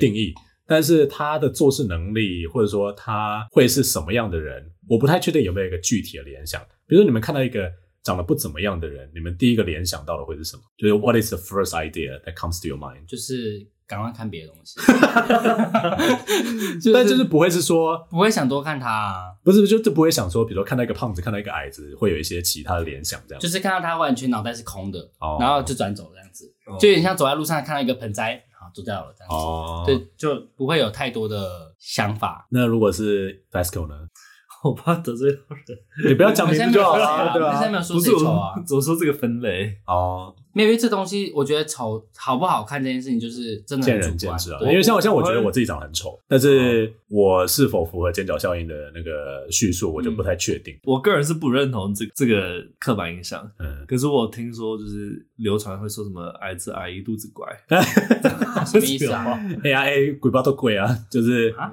定义。但是他的做事能力，或者说他会是什么样的人，我不太确定有没有一个具体的联想。比如说，你们看到一个长得不怎么样的人，你们第一个联想到的会是什么？就是 What is the first idea that comes to your mind？就是赶快看别的东西。但就是不会是说不会想多看他啊，不是，就就不会想说，比如说看到一个胖子，看到一个矮子，会有一些其他的联想，这样。就是看到他完全脑袋是空的，哦、然后就转走这样子，就有点像走在路上看到一个盆栽。做掉了这样子，哦，对，就不会有太多的想法。那如果是 Fasco 呢？我怕得罪到人，你不要讲名字就好了，对吧？现在没有说谁丑啊，怎么说这个分类哦？因为这东西，我觉得丑好不好看这件事情，就是真的见仁见智啊。因为像我，像我觉得我自己长得很丑，但是我是否符合尖角效应的那个叙述，我就不太确定。我个人是不认同这这个刻板印象。嗯，可是我听说就是流传会说什么矮子矮一肚子怪，什么意思啊？哎呀哎，鬼包都鬼啊，就是啊。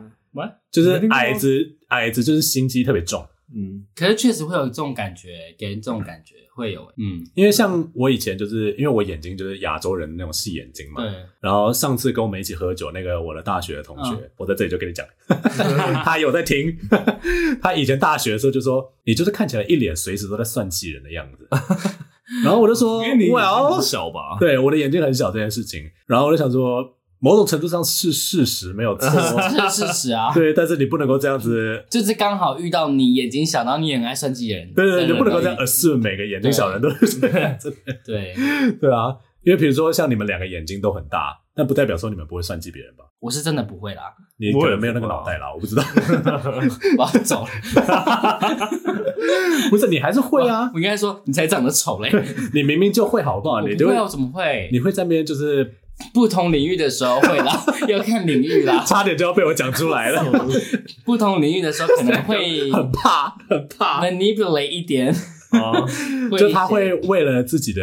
就是矮子，矮子就是心机特别重。嗯，可是确实会有这种感觉，给人这种感觉会有。嗯，因为像我以前就是因为我眼睛就是亚洲人那种细眼睛嘛。对。然后上次跟我们一起喝酒那个我的大学的同学，嗯、我在这里就跟你讲，他有在听。他以前大学的时候就说，你就是看起来一脸随时都在算计人的样子。然后我就说，因为你眼睛很小吧？对，我的眼睛很小这件事情。然后我就想说。某种程度上是事实，没有错，是事实啊。对，但是你不能够这样子，就是刚好遇到你眼睛小，然后你也很爱算计人。对对，你不能够这样 assume 每个眼睛小人都是这样子。对对啊，因为比如说像你们两个眼睛都很大，但不代表说你们不会算计别人吧？我是真的不会啦，你可能没有那个脑袋啦，我不知道。我要走了。不是，你还是会啊。我应该说你才长得丑嘞，你明明就会，好不好？你不会，我怎么会？你会在那边就是。不同领域的时候会啦，要看领域啦。差点就要被我讲出来了。不同领域的时候可能会 很怕，很怕 manipulate 一点。哦，就他会为了自己的，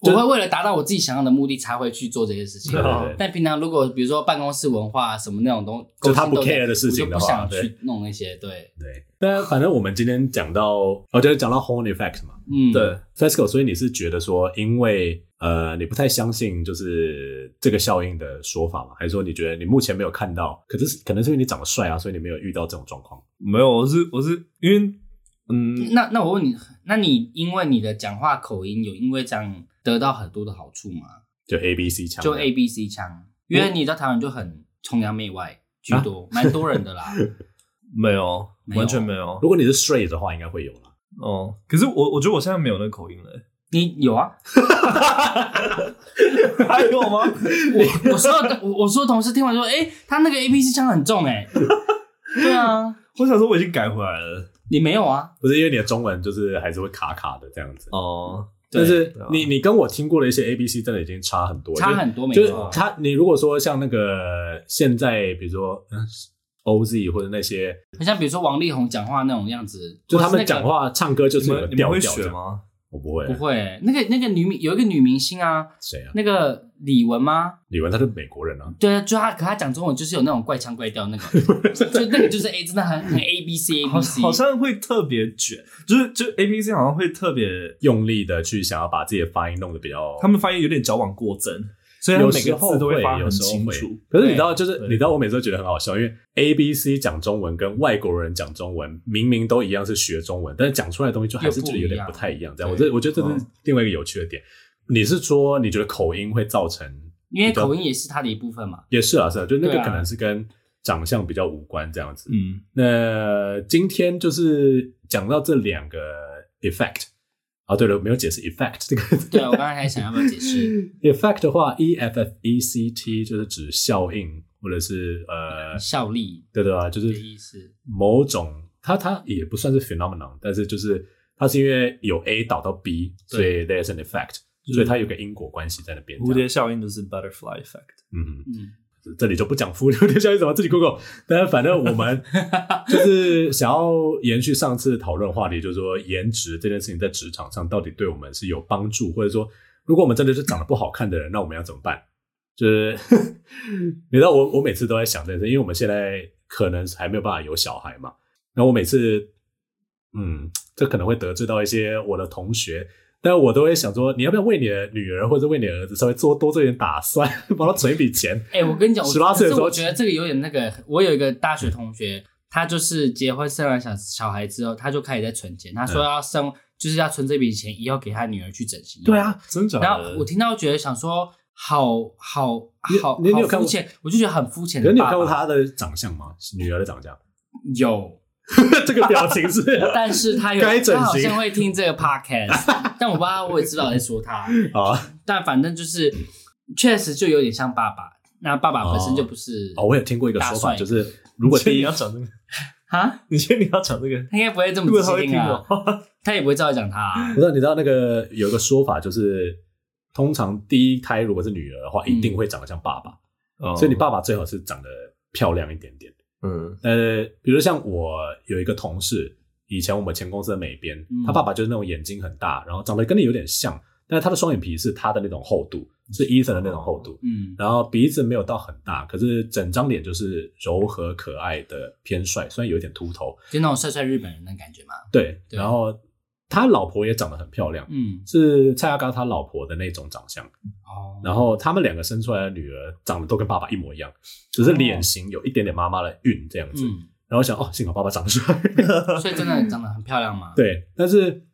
我会为了达到我自己想要的目的才会去做这些事情。对对对。但平常如果比如说办公室文化什么那种东，就他不 care 的事情的话，我就不想去弄那些。对对。但反正我们今天讲到，我觉得讲到 horn effect 嘛。嗯，对。f e s c o 所以你是觉得说，因为。呃，你不太相信就是这个效应的说法吗？还是说你觉得你目前没有看到？可是可能是因为你长得帅啊，所以你没有遇到这种状况。没有，我是我是因为嗯，那那我问你，那你因为你的讲话口音有因为这样得到很多的好处吗？就 A B C 腔，就 A B C 腔，因为你在台湾就很崇洋媚外居多，蛮、啊、多人的啦。没有，完全没有。如果你是 straight 的话，应该会有啦。哦，可是我我觉得我现在没有那个口音了。你有啊？还有吗？我我说我我说同事听完说，哎、欸，他那个 A B C 腔很重哎、欸。对啊，我想说我已经改回来了。你没有啊？不是因为你的中文就是还是会卡卡的这样子哦。但是你你跟我听过的一些 A B C 真的已经差很多，差很多没错。就是他，你如果说像那个现在，比如说。嗯 OZ 或者那些，很像比如说王力宏讲话那种样子，就他们讲话唱歌就是有调调的吗？我不会，不会。那个那个女明有一个女明星啊，谁啊？那个李玟吗？李玟她是美国人啊。对啊，就她，可她讲中文就是有那种怪腔怪调，那个就那个就是 A，真的很很 A B C A B C，好像会特别卷，就是就 A B C 好像会特别用力的去想要把自己的发音弄得比较，他们发音有点矫枉过正。所以每个字都会发很清楚，可是你知道，就是你知道，我每次都觉得很好笑，因为 A B C 讲中文跟外国人讲中文明明都一样是学中文，但是讲出来的东西就还是觉得有点不太一样。这样，我这我觉得这是另外一个有趣的点。你是说你觉得口音会造成？因为口音也是它的一部分嘛。也是啊，是啊，就那个可能是跟长相比较无关这样子。嗯，那今天就是讲到这两个 effect。哦，对了，没有解释 effect 这个。对啊，我刚才还想要不要解释 effect 的话，e f f e c t 就是指效应或者是呃效力，对对啊，就是某种它它也不算是 phenomenon，但是就是它是因为有 A 导到 B，所以 there is an effect，所以它有个因果关系在那边。蝴蝶效应就是 butterfly effect。嗯嗯。这里就不讲蝴蝶效应什么，自己 Google。但是反正我们 就是想要延续上次讨论话题，就是说颜值这件事情在职场上到底对我们是有帮助，或者说如果我们真的是长得不好看的人，那我们要怎么办？就是 你知道我我每次都在想这件事，因为我们现在可能还没有办法有小孩嘛。然后我每次，嗯，这可能会得罪到一些我的同学。但我都会想说，你要不要为你的女儿或者为你的儿子稍微做多做一点打算，帮他存一笔钱？哎、欸，我跟你讲，十八岁的时候，我觉得这个有点那个。我有一个大学同学，他就是结婚生完小小孩之后，他就开始在存钱。他说要生，嗯、就是要存这笔钱，以后给他女儿去整形。对啊，真的。然后我听到觉得想说，好好好，你，你有看过？我就觉得很肤浅。可是你有看过他的长相吗？女儿的长相有。这个表情是，但是他有，他好像会听这个 podcast，但我不知道，我也知道在说他。啊，但反正就是，确实就有点像爸爸。那爸爸本身就不是哦，我有听过一个说法，就是如果第一你要讲这个？啊，你觉得你要讲这个，他应该不会这么直接听啊，他也不会照讲他。不是，你知道那个有一个说法，就是通常第一胎如果是女儿的话，一定会长得像爸爸，所以你爸爸最好是长得漂亮一点点。嗯，呃，比如像我有一个同事，以前我们前公司的美编，嗯、他爸爸就是那种眼睛很大，然后长得跟你有点像，但是他的双眼皮是他的那种厚度，是 Ethan 的那种厚度，嗯，然后鼻子没有到很大，可是整张脸就是柔和可爱的偏帅，虽然有一点秃头，就那种帅帅日本人的感觉嘛。对，对然后。他老婆也长得很漂亮，嗯，是蔡阿刚他老婆的那种长相，哦，然后他们两个生出来的女儿长得都跟爸爸一模一样，只是脸型有一点点妈妈的韵这样子，嗯，然后想哦，幸好爸爸长得帅，所以真的长得很漂亮嘛。对，但是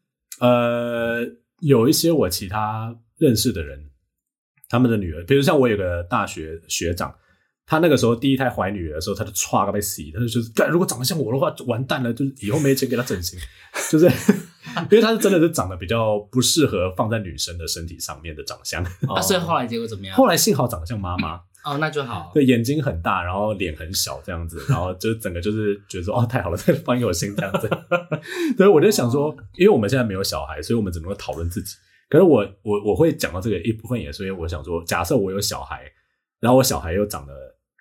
呃，有一些我其他认识的人，他们的女儿，比如像我有个大学学长。他那个时候第一胎怀女儿的时候，他就歘个被洗，他就就是，干如果长得像我的话，就完蛋了，就是以后没钱给他整形，就是因为他是真的是长得比较不适合放在女生的身体上面的长相。啊，所以后来结果怎么样？后来幸好长得像妈妈，哦，那就好。对，眼睛很大，然后脸很小这样子，然后就整个就是觉得说，哦，太好了，再放给我心这样子。所以我就想说，因为我们现在没有小孩，所以我们只能够讨论自己。可是我我我会讲到这个一部分，也是因为我想说，假设我有小孩，然后我小孩又长得。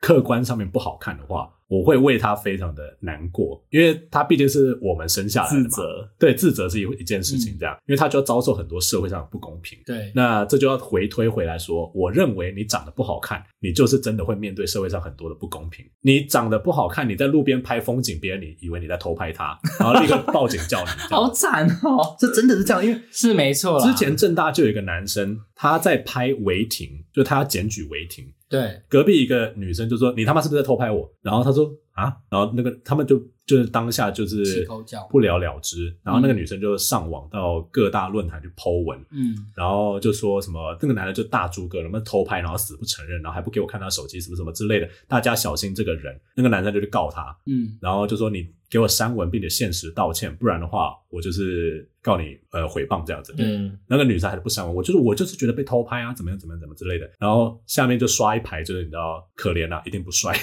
客观上面不好看的话，我会为他非常的难过，因为他毕竟是我们生下来的嘛。自责，对，自责是一一件事情，这样，嗯、因为他就要遭受很多社会上的不公平。对，那这就要回推回来说，我认为你长得不好看，你就是真的会面对社会上很多的不公平。你长得不好看，你在路边拍风景，别人你以为你在偷拍他，然后立刻报警叫你，好惨哦！这真的是这样，因为 是没错。之前正大就有一个男生，他在拍违停，就他要检举违停。对，隔壁一个女生就说：“你他妈是不是在偷拍我？”然后他说：“啊。”然后那个他们就就是当下就是不了了之。然后那个女生就上网到各大论坛去 po 文，嗯，然后就说什么那个男的就大猪哥，什么偷拍，然后死不承认，然后还不给我看他手机，什么什么之类的，大家小心这个人。那个男生就去告他，嗯，然后就说你。给我删文，并且限时道歉，不然的话，我就是告你呃诽谤这样子。嗯，那个女生还是不删文，我就是我就是觉得被偷拍啊，怎么样怎么样怎么之类的。然后下面就刷一排，就是你知道可怜啊，一定不帅。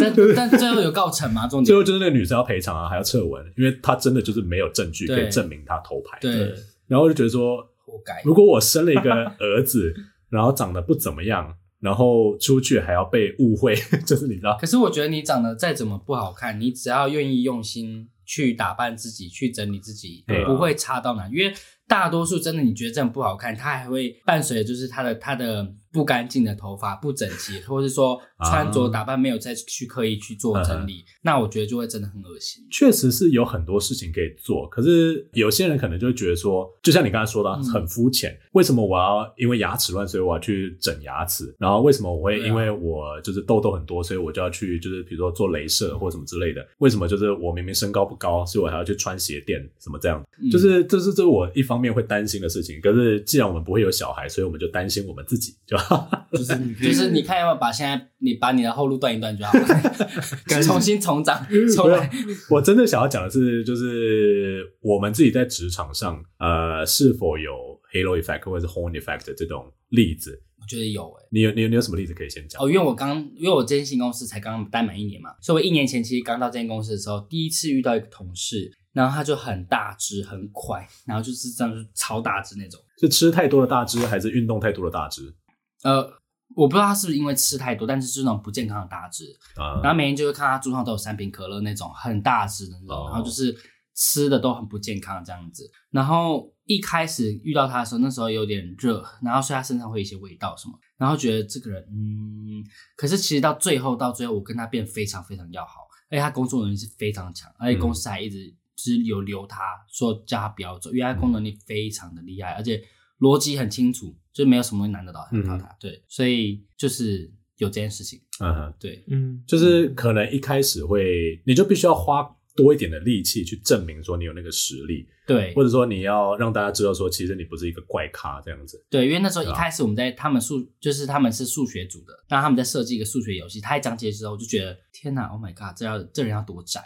但但最后有告成吗？重点最后就是那个女生要赔偿啊，还要撤文，因为她真的就是没有证据可以证明她偷拍。对，然后就觉得说，活该。如果我生了一个儿子，然后长得不怎么样。然后出去还要被误会，就是你知道。可是我觉得你长得再怎么不好看，你只要愿意用心去打扮自己，去整理自己，不会差到哪。因为大多数真的你觉得这样不好看，它还会伴随的就是他的他的。不干净的头发，不整齐，或者是说穿着打扮没有再去刻意去做整理，啊、那我觉得就会真的很恶心。确实是有很多事情可以做，可是有些人可能就会觉得说，就像你刚才说的，很肤浅。嗯、为什么我要因为牙齿乱，所以我要去整牙齿？然后为什么我会因为我就是痘痘很多，所以我就要去就是比如说做镭射或什么之类的？为什么就是我明明身高不高，所以我还要去穿鞋垫什么这样？嗯、就是这是这是我一方面会担心的事情。可是既然我们不会有小孩，所以我们就担心我们自己就。就是就是你看要不要把现在你把你的后路断一断就好了 重新重长重来。我真的想要讲的是，就是我们自己在职场上，呃，是否有 halo effect 或者是 horn effect 这种例子？我觉得有诶、欸。你有你有你有什么例子可以先讲？哦，因为我刚因为我这间新公司才刚待满一年嘛，所以我一年前其实刚到这间公司的时候，第一次遇到一个同事，然后他就很大只很快，然后就是这样就超大只那种，是吃太多的大只还是运动太多的大只？呃。我不知道他是不是因为吃太多，但是是那种不健康的大只，嗯、然后每天就会看他桌上都有三瓶可乐那种很大只的那种，哦、然后就是吃的都很不健康这样子。然后一开始遇到他的时候，那时候有点热，然后所以他身上会有一些味道什么，然后觉得这个人嗯，可是其实到最后到最后，我跟他变非常非常要好，而且他工作能力是非常强，而且公司还一直就是有留他说叫他不要走，因为他工作能力非常的厉害，而且。逻辑很清楚，就没有什么难得到他。嗯、对，所以就是有这件事情。嗯哼，对，嗯，就是可能一开始会，你就必须要花多一点的力气去证明说你有那个实力。对，或者说你要让大家知道说，其实你不是一个怪咖这样子。对，因为那时候一开始我们在他们数，就是他们是数学组的，那他们在设计一个数学游戏，他一讲解的时候，我就觉得天哪，Oh my God，这要这人要多宅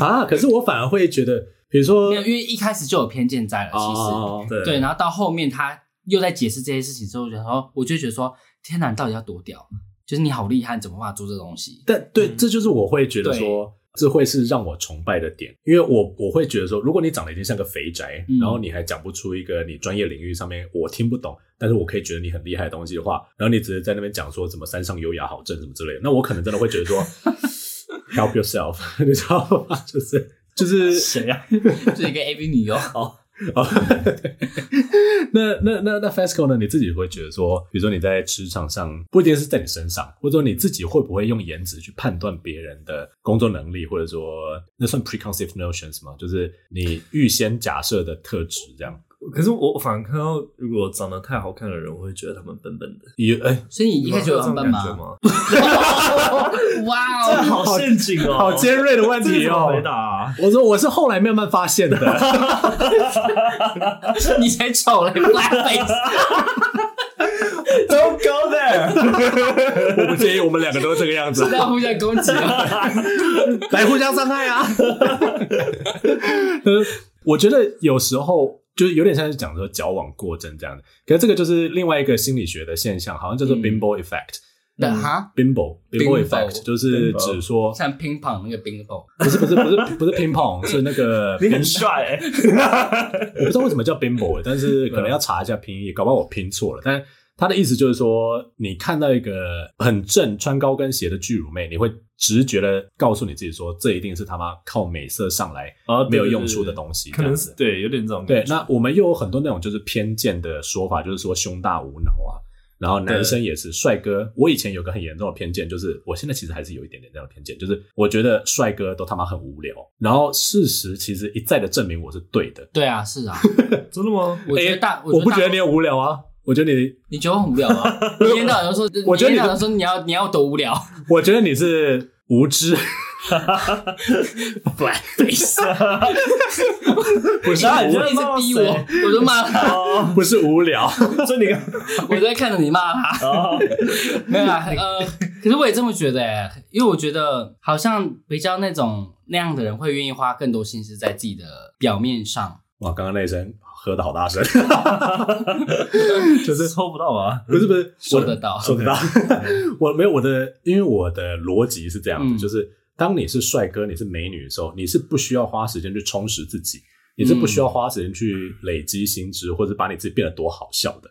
啊！可是我反而会觉得。比如说，因为一开始就有偏见在了，其实、哦、对对，然后到后面他又在解释这些事情之后，然后我就觉得说，天哪，你到底要多屌？就是你好厉害，怎么办法做这东西？但对，嗯、这就是我会觉得说，对这会是让我崇拜的点，因为我我会觉得说，如果你长得已经像个肥宅，嗯、然后你还讲不出一个你专业领域上面我听不懂，但是我可以觉得你很厉害的东西的话，然后你只是在那边讲说怎么山上优雅好正什么之类的，那我可能真的会觉得说，help yourself，你知道吗？就是。就是谁啊？就是一个 AV 女优哦哦。那那那那 FESCO 呢？你自己会觉得说，比如说你在职场上，不一定是在你身上，或者说你自己会不会用颜值去判断别人的工作能力，或者说那算 preconceived notions 吗？就是你预先假设的特质这样。可是我反而看到，如果长得太好看的人，我会觉得他们笨笨的。也哎，欸、所以你一开始就有这种感觉吗？哇哦，这好陷阱哦，好尖锐的问题哦。回答、啊，我说我是后来慢慢发现的。你才丑嘞，black face。Don't go there。我不介意，我们两个都是这个样子。不要互相攻击啊，来互相伤害啊。我觉得有时候就是有点像是讲说矫枉过正这样的，可是这个就是另外一个心理学的现象，好像叫做 bimbo effect。哈，bimbo bimbo effect 就是指说像乒乓那个 bimbo，不是不是不是不是乒乓，是那个 你很帅，我不知道为什么叫 bimbo，但是可能要查一下拼音，搞不好我拼错了，但。他的意思就是说，你看到一个很正穿高跟鞋的巨乳妹，你会直觉的告诉你自己说，这一定是他妈靠美色上来没有用处的东西。可能是对，有点这种感觉。对，那我们又有很多那种就是偏见的说法，就是说胸大无脑啊。然后男生也是帅哥。我以前有个很严重的偏见，就是我现在其实还是有一点点这样的偏见，就是我觉得帅哥都他妈很无聊。然后事实其实一再的证明我是对的。对啊，是啊，真的吗？我觉得大，我不觉得你很无聊啊。我觉得你，你觉得我很无聊吗？你一天到晚都说，我觉得你一天到晚说你要你要多无聊。我觉得你是无知，black face。不是，你一直逼我，我就骂他。不是无聊，所以你，我在看着你骂他。没有啦，呃，可是我也这么觉得诶，因为我觉得好像比较那种那样的人会愿意花更多心思在自己的表面上。哇，刚刚那一声。喝的好大声，就是抽不到啊！不是不是，说得到，说得到。我没有我的，因为我的逻辑是这样子，嗯、就是当你是帅哥，你是美女的时候，你是不需要花时间去充实自己，你是不需要花时间去累积心知，或者把你自己变得多好笑的。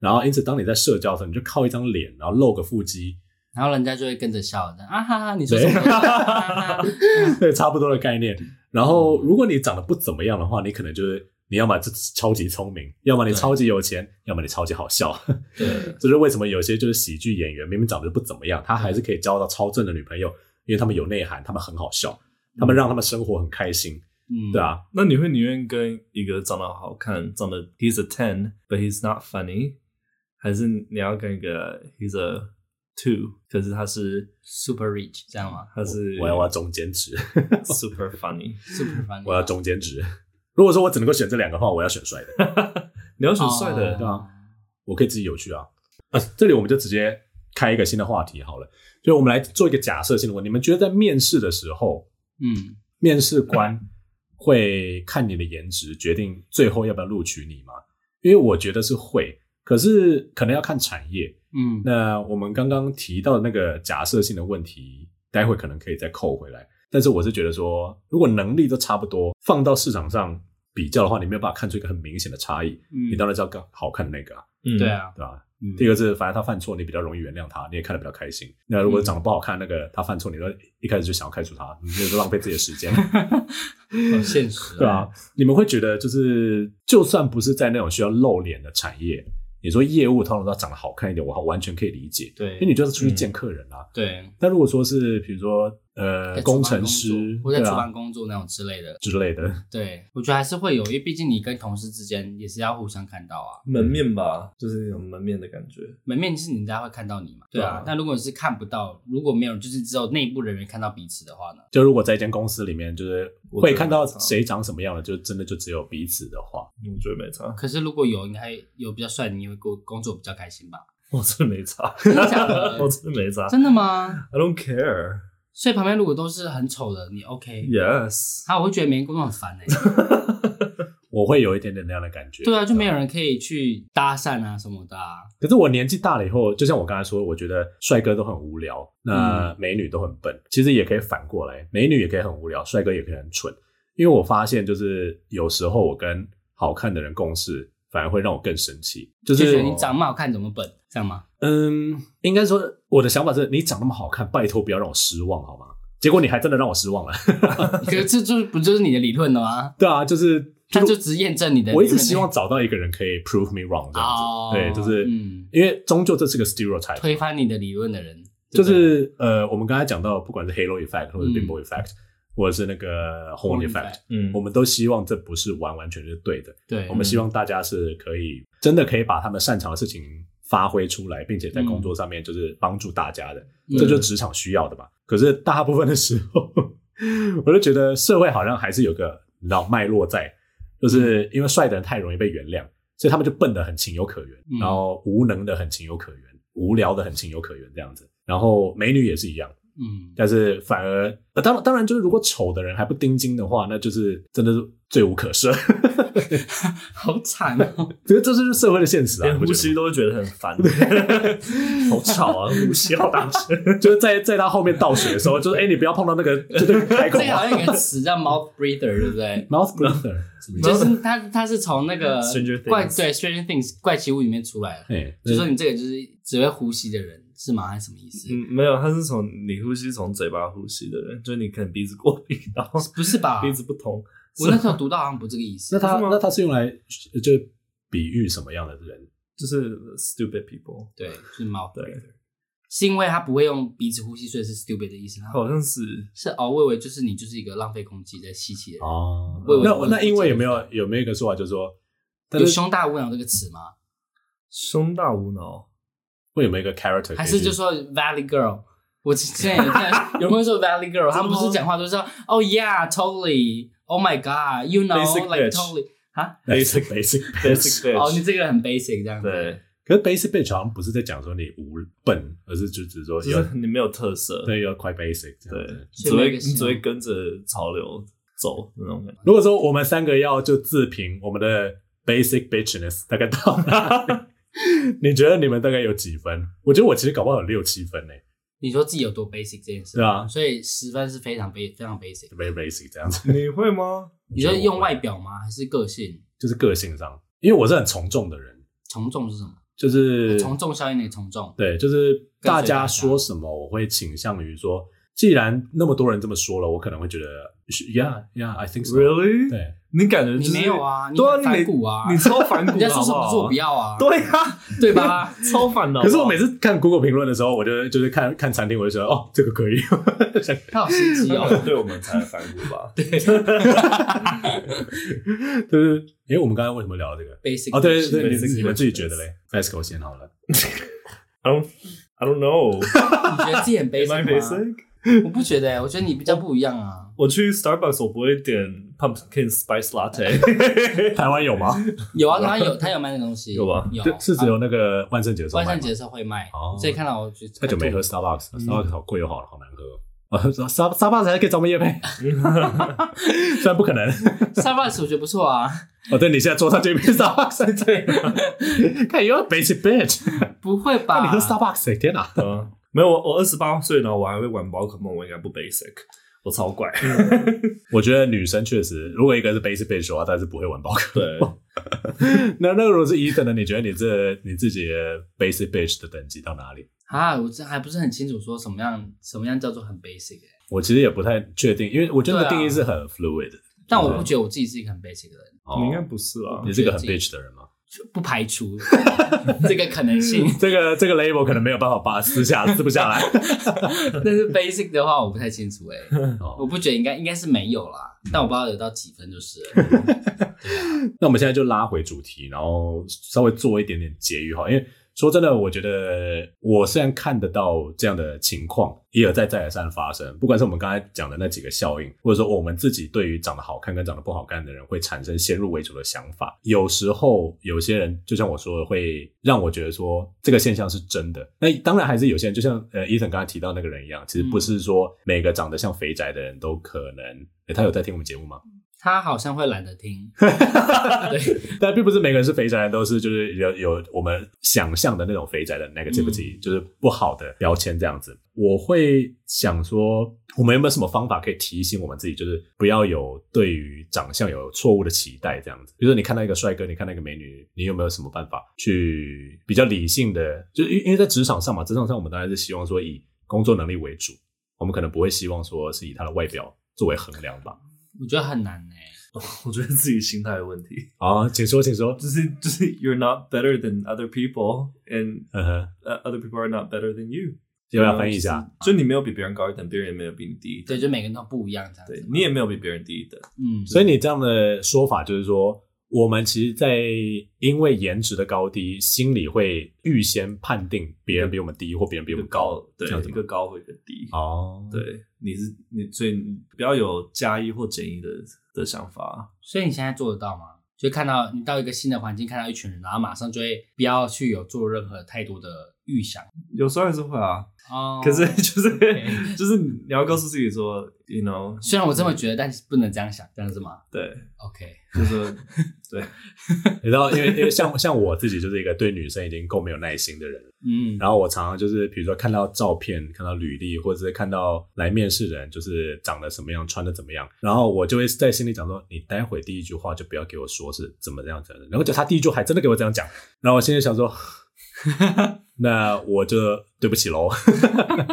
然后因此当你在社交的时候，你就靠一张脸，然后露个腹肌，然后人家就会跟着笑的啊哈哈，你说什么？对，差不多的概念。然后如果你长得不怎么样的话，你可能就是。你要么就超级聪明，要么你超级有钱，要么你超级好笑。对，这是为什么有些就是喜剧演员明明长得不怎么样，他还是可以交到超正的女朋友，因为他们有内涵，他们很好笑，他们让他们生活很开心。嗯，对啊。那你会宁愿跟一个长得好看、长得 he's a ten but he's not funny，还是你要跟一个 he's a two，可是他是 super rich，这样吗？他是我，我要我中间值，super funny，super funny，我要中间值。如果说我只能够选这两个的话，我要选帅的。你要选帅的，对啊，我可以自己有趣啊。啊，这里我们就直接开一个新的话题好了。就我们来做一个假设性的问题：你们觉得在面试的时候，嗯，面试官会看你的颜值决定最后要不要录取你吗？因为我觉得是会，可是可能要看产业。嗯，那我们刚刚提到的那个假设性的问题，待会可能可以再扣回来。但是我是觉得说，如果能力都差不多，放到市场上。比较的话，你没有办法看出一个很明显的差异。嗯，你当然是要更好看的那个啊。嗯，对啊，对吧？嗯，第二个是，反正他犯错，你比较容易原谅他，你也看得比较开心。那如果长得不好看，那个他犯错，你都一开始就想要开除他，你就是浪费自己的时间。很现实啊，对啊。你们会觉得，就是就算不是在那种需要露脸的产业。你说业务通常都要长得好看一点，我完全可以理解。对，因为你就是出去见客人啊。对。但如果说是比如说呃工程师或者在厨房工作那种之类的之类的，对，我觉得还是会有，因为毕竟你跟同事之间也是要互相看到啊。门面吧，就是那种门面的感觉。门面就是人家会看到你嘛？对啊。那如果是看不到，如果没有，就是只有内部人员看到彼此的话呢？就如果在一间公司里面，就是会看到谁长什么样的，就真的就只有彼此的话，我觉得没差。可是如果有，应该有比较帅的，你会工工作比较。开心吧？我真的没差，真的假的？我真的没差，真的吗？I don't care。所以旁边如果都是很丑的，你 OK？Yes。啊，我会觉得每天工作很烦哎。我会有一点点那样的感觉。对啊，就没有人可以去搭讪啊什么的。可是我年纪大了以后，就像我刚才说，我觉得帅哥都很无聊，那美女都很笨。其实也可以反过来，美女也可以很无聊，帅哥也可以很蠢。因为我发现，就是有时候我跟好看的人共事。反而会让我更生气，就是就你长那么好看，怎么笨？这样吗？嗯，应该说我的想法是，你长那么好看，拜托不要让我失望，好吗？结果你还真的让我失望了。可是这就不就是你的理论了吗？对啊，就是他就只验证你的。我一直希望找到一个人可以 prove me wrong 这样子。哦、对，就是，嗯，因为终究这是个 stereotype，推翻你的理论的人，就是呃，我们刚才讲到，不管是 halo effect 或者 bimbo effect。嗯或者是那个 horn effect，嗯，我们都希望这不是完完全全是对的，对，我们希望大家是可以真的可以把他们擅长的事情发挥出来，并且在工作上面就是帮助大家的，嗯、这就是职场需要的嘛。可是大部分的时候，我就觉得社会好像还是有个你知道脉络在，就是因为帅的人太容易被原谅，所以他们就笨的很情有可原，嗯、然后无能的很情有可原，无聊的很情有可原这样子，然后美女也是一样。嗯，但是反而，呃，当当然就是，如果丑的人还不盯金的话，那就是真的是罪无可赦，好惨哦！觉得这就是社会的现实啊，连呼吸都会觉得很烦，好吵啊，呼吸好大声。就是在在他后面倒水的时候，就是哎、欸，你不要碰到那个，就是开口。这好像有个词叫 mouth breather，对不对？mouth breather，就是他他是从那个怪对 Stranger Things 怪奇物里面出来的，就说你这个就是只会呼吸的人。是吗？还是什么意思？嗯，没有，他是从你呼吸从嘴巴呼吸的人，就是你可能鼻子过敏，然后不是吧？鼻子不通。我那时候读到好像不是这个意思。那他那他是用来就比喻什么样的人？就是 stupid people。对，是 mouth breather。是因为他不会用鼻子呼吸，所以是 stupid 的意思吗？好像是。是哦，我以为就是你就是一个浪费空气在吸气的人。哦。那那因为有没有有没有一个说法，就是说有胸大无脑这个词吗？胸大无脑。会有没有一个 character？还是就说 Valley Girl？我之前有看有朋友说 Valley Girl？他们不是讲话都是说 Oh yeah, totally. Oh my god, you know, like totally. 啊，basic basic basic。哦，你这个很 basic 这样子。对，可是 basic bitch 好像不是在讲说你无笨，而是就只是说就是你没有特色，对，要 quite basic。对，只会你只会跟着潮流走那种感觉。如果说我们三个要就自评我们的 basic bitchness，大概到哪里？你觉得你们大概有几分？我觉得我其实搞不好有六七分呢。你说自己有多 basic 这件事？对啊，所以十分是非常 basic，非常 basic，very basic 这样子。你会吗？你觉得用外表吗？还是个性？就是个性上，因为我是很从众的人。从众是什么？就是从众效应的从众，对，就是大家说什么，我会倾向于说，既然那么多人这么说了，我可能会觉得，Yeah, yeah, I think so. Really? 对。你感觉你没有啊？对啊，你反骨啊！你超反骨，人家说什么说我不要啊？对啊，对吧？超反的。可是我每次看 Google 评论的时候，我就就是看看餐厅，我就觉得哦，这个可以。他好心机哦，对我们才反骨吧？对。就是，哎，我们刚刚为什么聊这个？Basic 哦，对对对，你们自己觉得嘞？Basco 先好了。I don't, I don't know。你觉得自己很 basic 吗？我不觉得，我觉得你比较不一样啊。我去 Starbucks，我不会点 pumpkin spice latte。台湾有吗？有啊，台湾有，他有卖那东西。有啊？有，是只有那个万圣节的时候。万圣节的时候会卖，所以看到我就太久没喝 Starbucks，Starbucks 好贵又好好难喝。啊，Star Starbucks 还可以找我们业配，虽然不可能。Starbucks 我觉得不错啊。哦，对，你现在桌上这边 Starbucks，对，看有 basic bitch，不会吧？你喝 Starbucks，天哪！没有，我我二十八岁呢，我还会玩宝可梦，我应该不 basic，我超怪。我觉得女生确实，如果一个是 basic bitch 的话，但是不会玩宝可梦。那那个如果是 Ethan 呢？你觉得你这你自己的 basic bitch 的等级到哪里？啊，我这还不是很清楚，说什么样什么样叫做很 basic 哎。我其实也不太确定，因为我觉得定义是很 fluid 的。但我不觉得我自己是一个很 basic 的人。你应该不是啊，你是个很 bitch 的人吗？不排除这个可能性，这个这个 label 可能没有办法把它撕下撕不下来。但是 basic 的话，我不太清楚哎、欸，我不觉得应该应该是没有啦，但我不知道有到几分就是了。对啊，那我们现在就拉回主题，然后稍微做一点点结语哈，因为。说真的，我觉得我虽然看得到这样的情况一而再再而三发生，不管是我们刚才讲的那几个效应，或者说我们自己对于长得好看跟长得不好看的人会产生先入为主的想法，有时候有些人就像我说的，会让我觉得说这个现象是真的。那当然还是有些人，就像呃，Ethan 刚才提到那个人一样，其实不是说每个长得像肥宅的人都可能。诶，他有在听我们节目吗？他好像会懒得听，对，但并不是每个人是肥宅都是就是有有我们想象的那种肥宅的 negativity，、嗯、就是不好的标签这样子。我会想说，我们有没有什么方法可以提醒我们自己，就是不要有对于长相有错误的期待这样子。比如说，你看到一个帅哥，你看到一个美女，你有没有什么办法去比较理性的？就是因为在职场上嘛，职场上我们当然是希望说以工作能力为主，我们可能不会希望说是以他的外表作为衡量吧。我觉得很难呢、欸，我觉得自己心态有问题。啊，请说，请说，就是就是 you're not better than other people, and、uh huh. other people are not better than you。要不要翻译一下？就你没有比别人高一等，别人也没有比你低一等。对，就每个人都不一样，这样。对，你也没有比别人低一等。嗯，所以你这样的说法就是说。我们其实，在因为颜值的高低，心里会预先判定别人比我们低，或别人比我们高，对，一个高或一个低。哦，对，你是你，所以你不要有加一或减一的的想法。所以你现在做得到吗？就看到你到一个新的环境，看到一群人，然后马上就会不要去有做任何太多的预想。有时候还是会啊。哦，可是就是 Okay. 就是你要告诉自己说，you know，虽然我这么觉得，但是不能这样想，这样子吗？对，OK，就是 对，你知道，因为因为像像我自己就是一个对女生已经够没有耐心的人，嗯，然后我常常就是比如说看到照片、看到履历，或者是看到来面试的人就是长得什么样、穿的怎么样，然后我就会在心里讲说，你待会第一句话就不要给我说是怎么这样子的，然后就他第一句还真的给我这样讲，然后我现在想说。那我就对不起喽，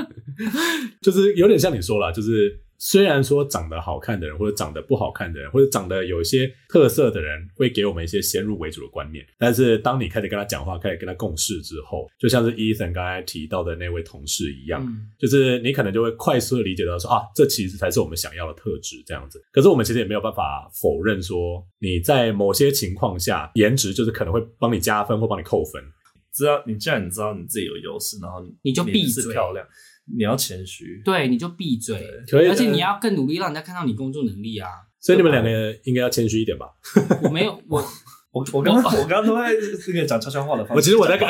就是有点像你说了，就是虽然说长得好看的人，或者长得不好看的人，或者长得有一些特色的人，会给我们一些先入为主的观念，但是当你开始跟他讲话，开始跟他共事之后，就像是 Ethan 刚才提到的那位同事一样，嗯、就是你可能就会快速的理解到说啊，这其实才是我们想要的特质这样子。可是我们其实也没有办法否认说，你在某些情况下，颜值就是可能会帮你加分或帮你扣分。知道你既然你知道你自己有优势，然后你，你就闭嘴。漂亮，你要谦虚。对，你就闭嘴。可以，而且你要更努力，让人家看到你工作能力啊。所以你们两个应该要谦虚一点吧？我没有，我我我刚我刚刚都在这个讲悄悄话的方式。我其实我在 讲，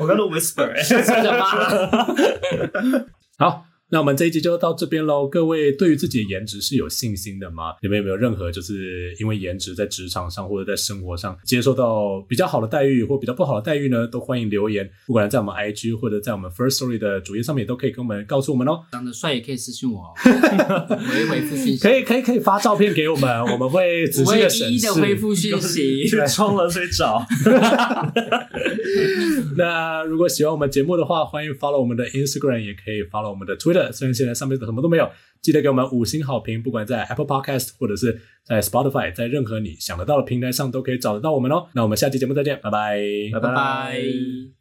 我刚刚都 whisper，真的吗？好，那我们这一集就到这边喽。各位对于自己的颜值是有信心的吗？你们有没有任何就是因为颜值在职场上或者在生活上接受到比较好的待遇或比较不好的待遇呢？都欢迎留言，不管在我们 IG 或者在我们 First Story 的主页上面，都可以跟我们告诉我们哦。长得帅也可以私信我哦，我会回复讯息。可以可以可以发照片给我们，我们会仔细的审视。一一的回复讯息，去冲冷水澡。那如果喜欢我们节目的话，欢迎 follow 我们的 Instagram，也可以 follow 我们的 Twitter。虽然现在上面什么都没有，记得给我们五星好评。不管在 Apple Podcast 或者是在 Spotify，在任何你想得到的平台上都可以找得到我们哦。那我们下期节目再见，拜拜，拜拜。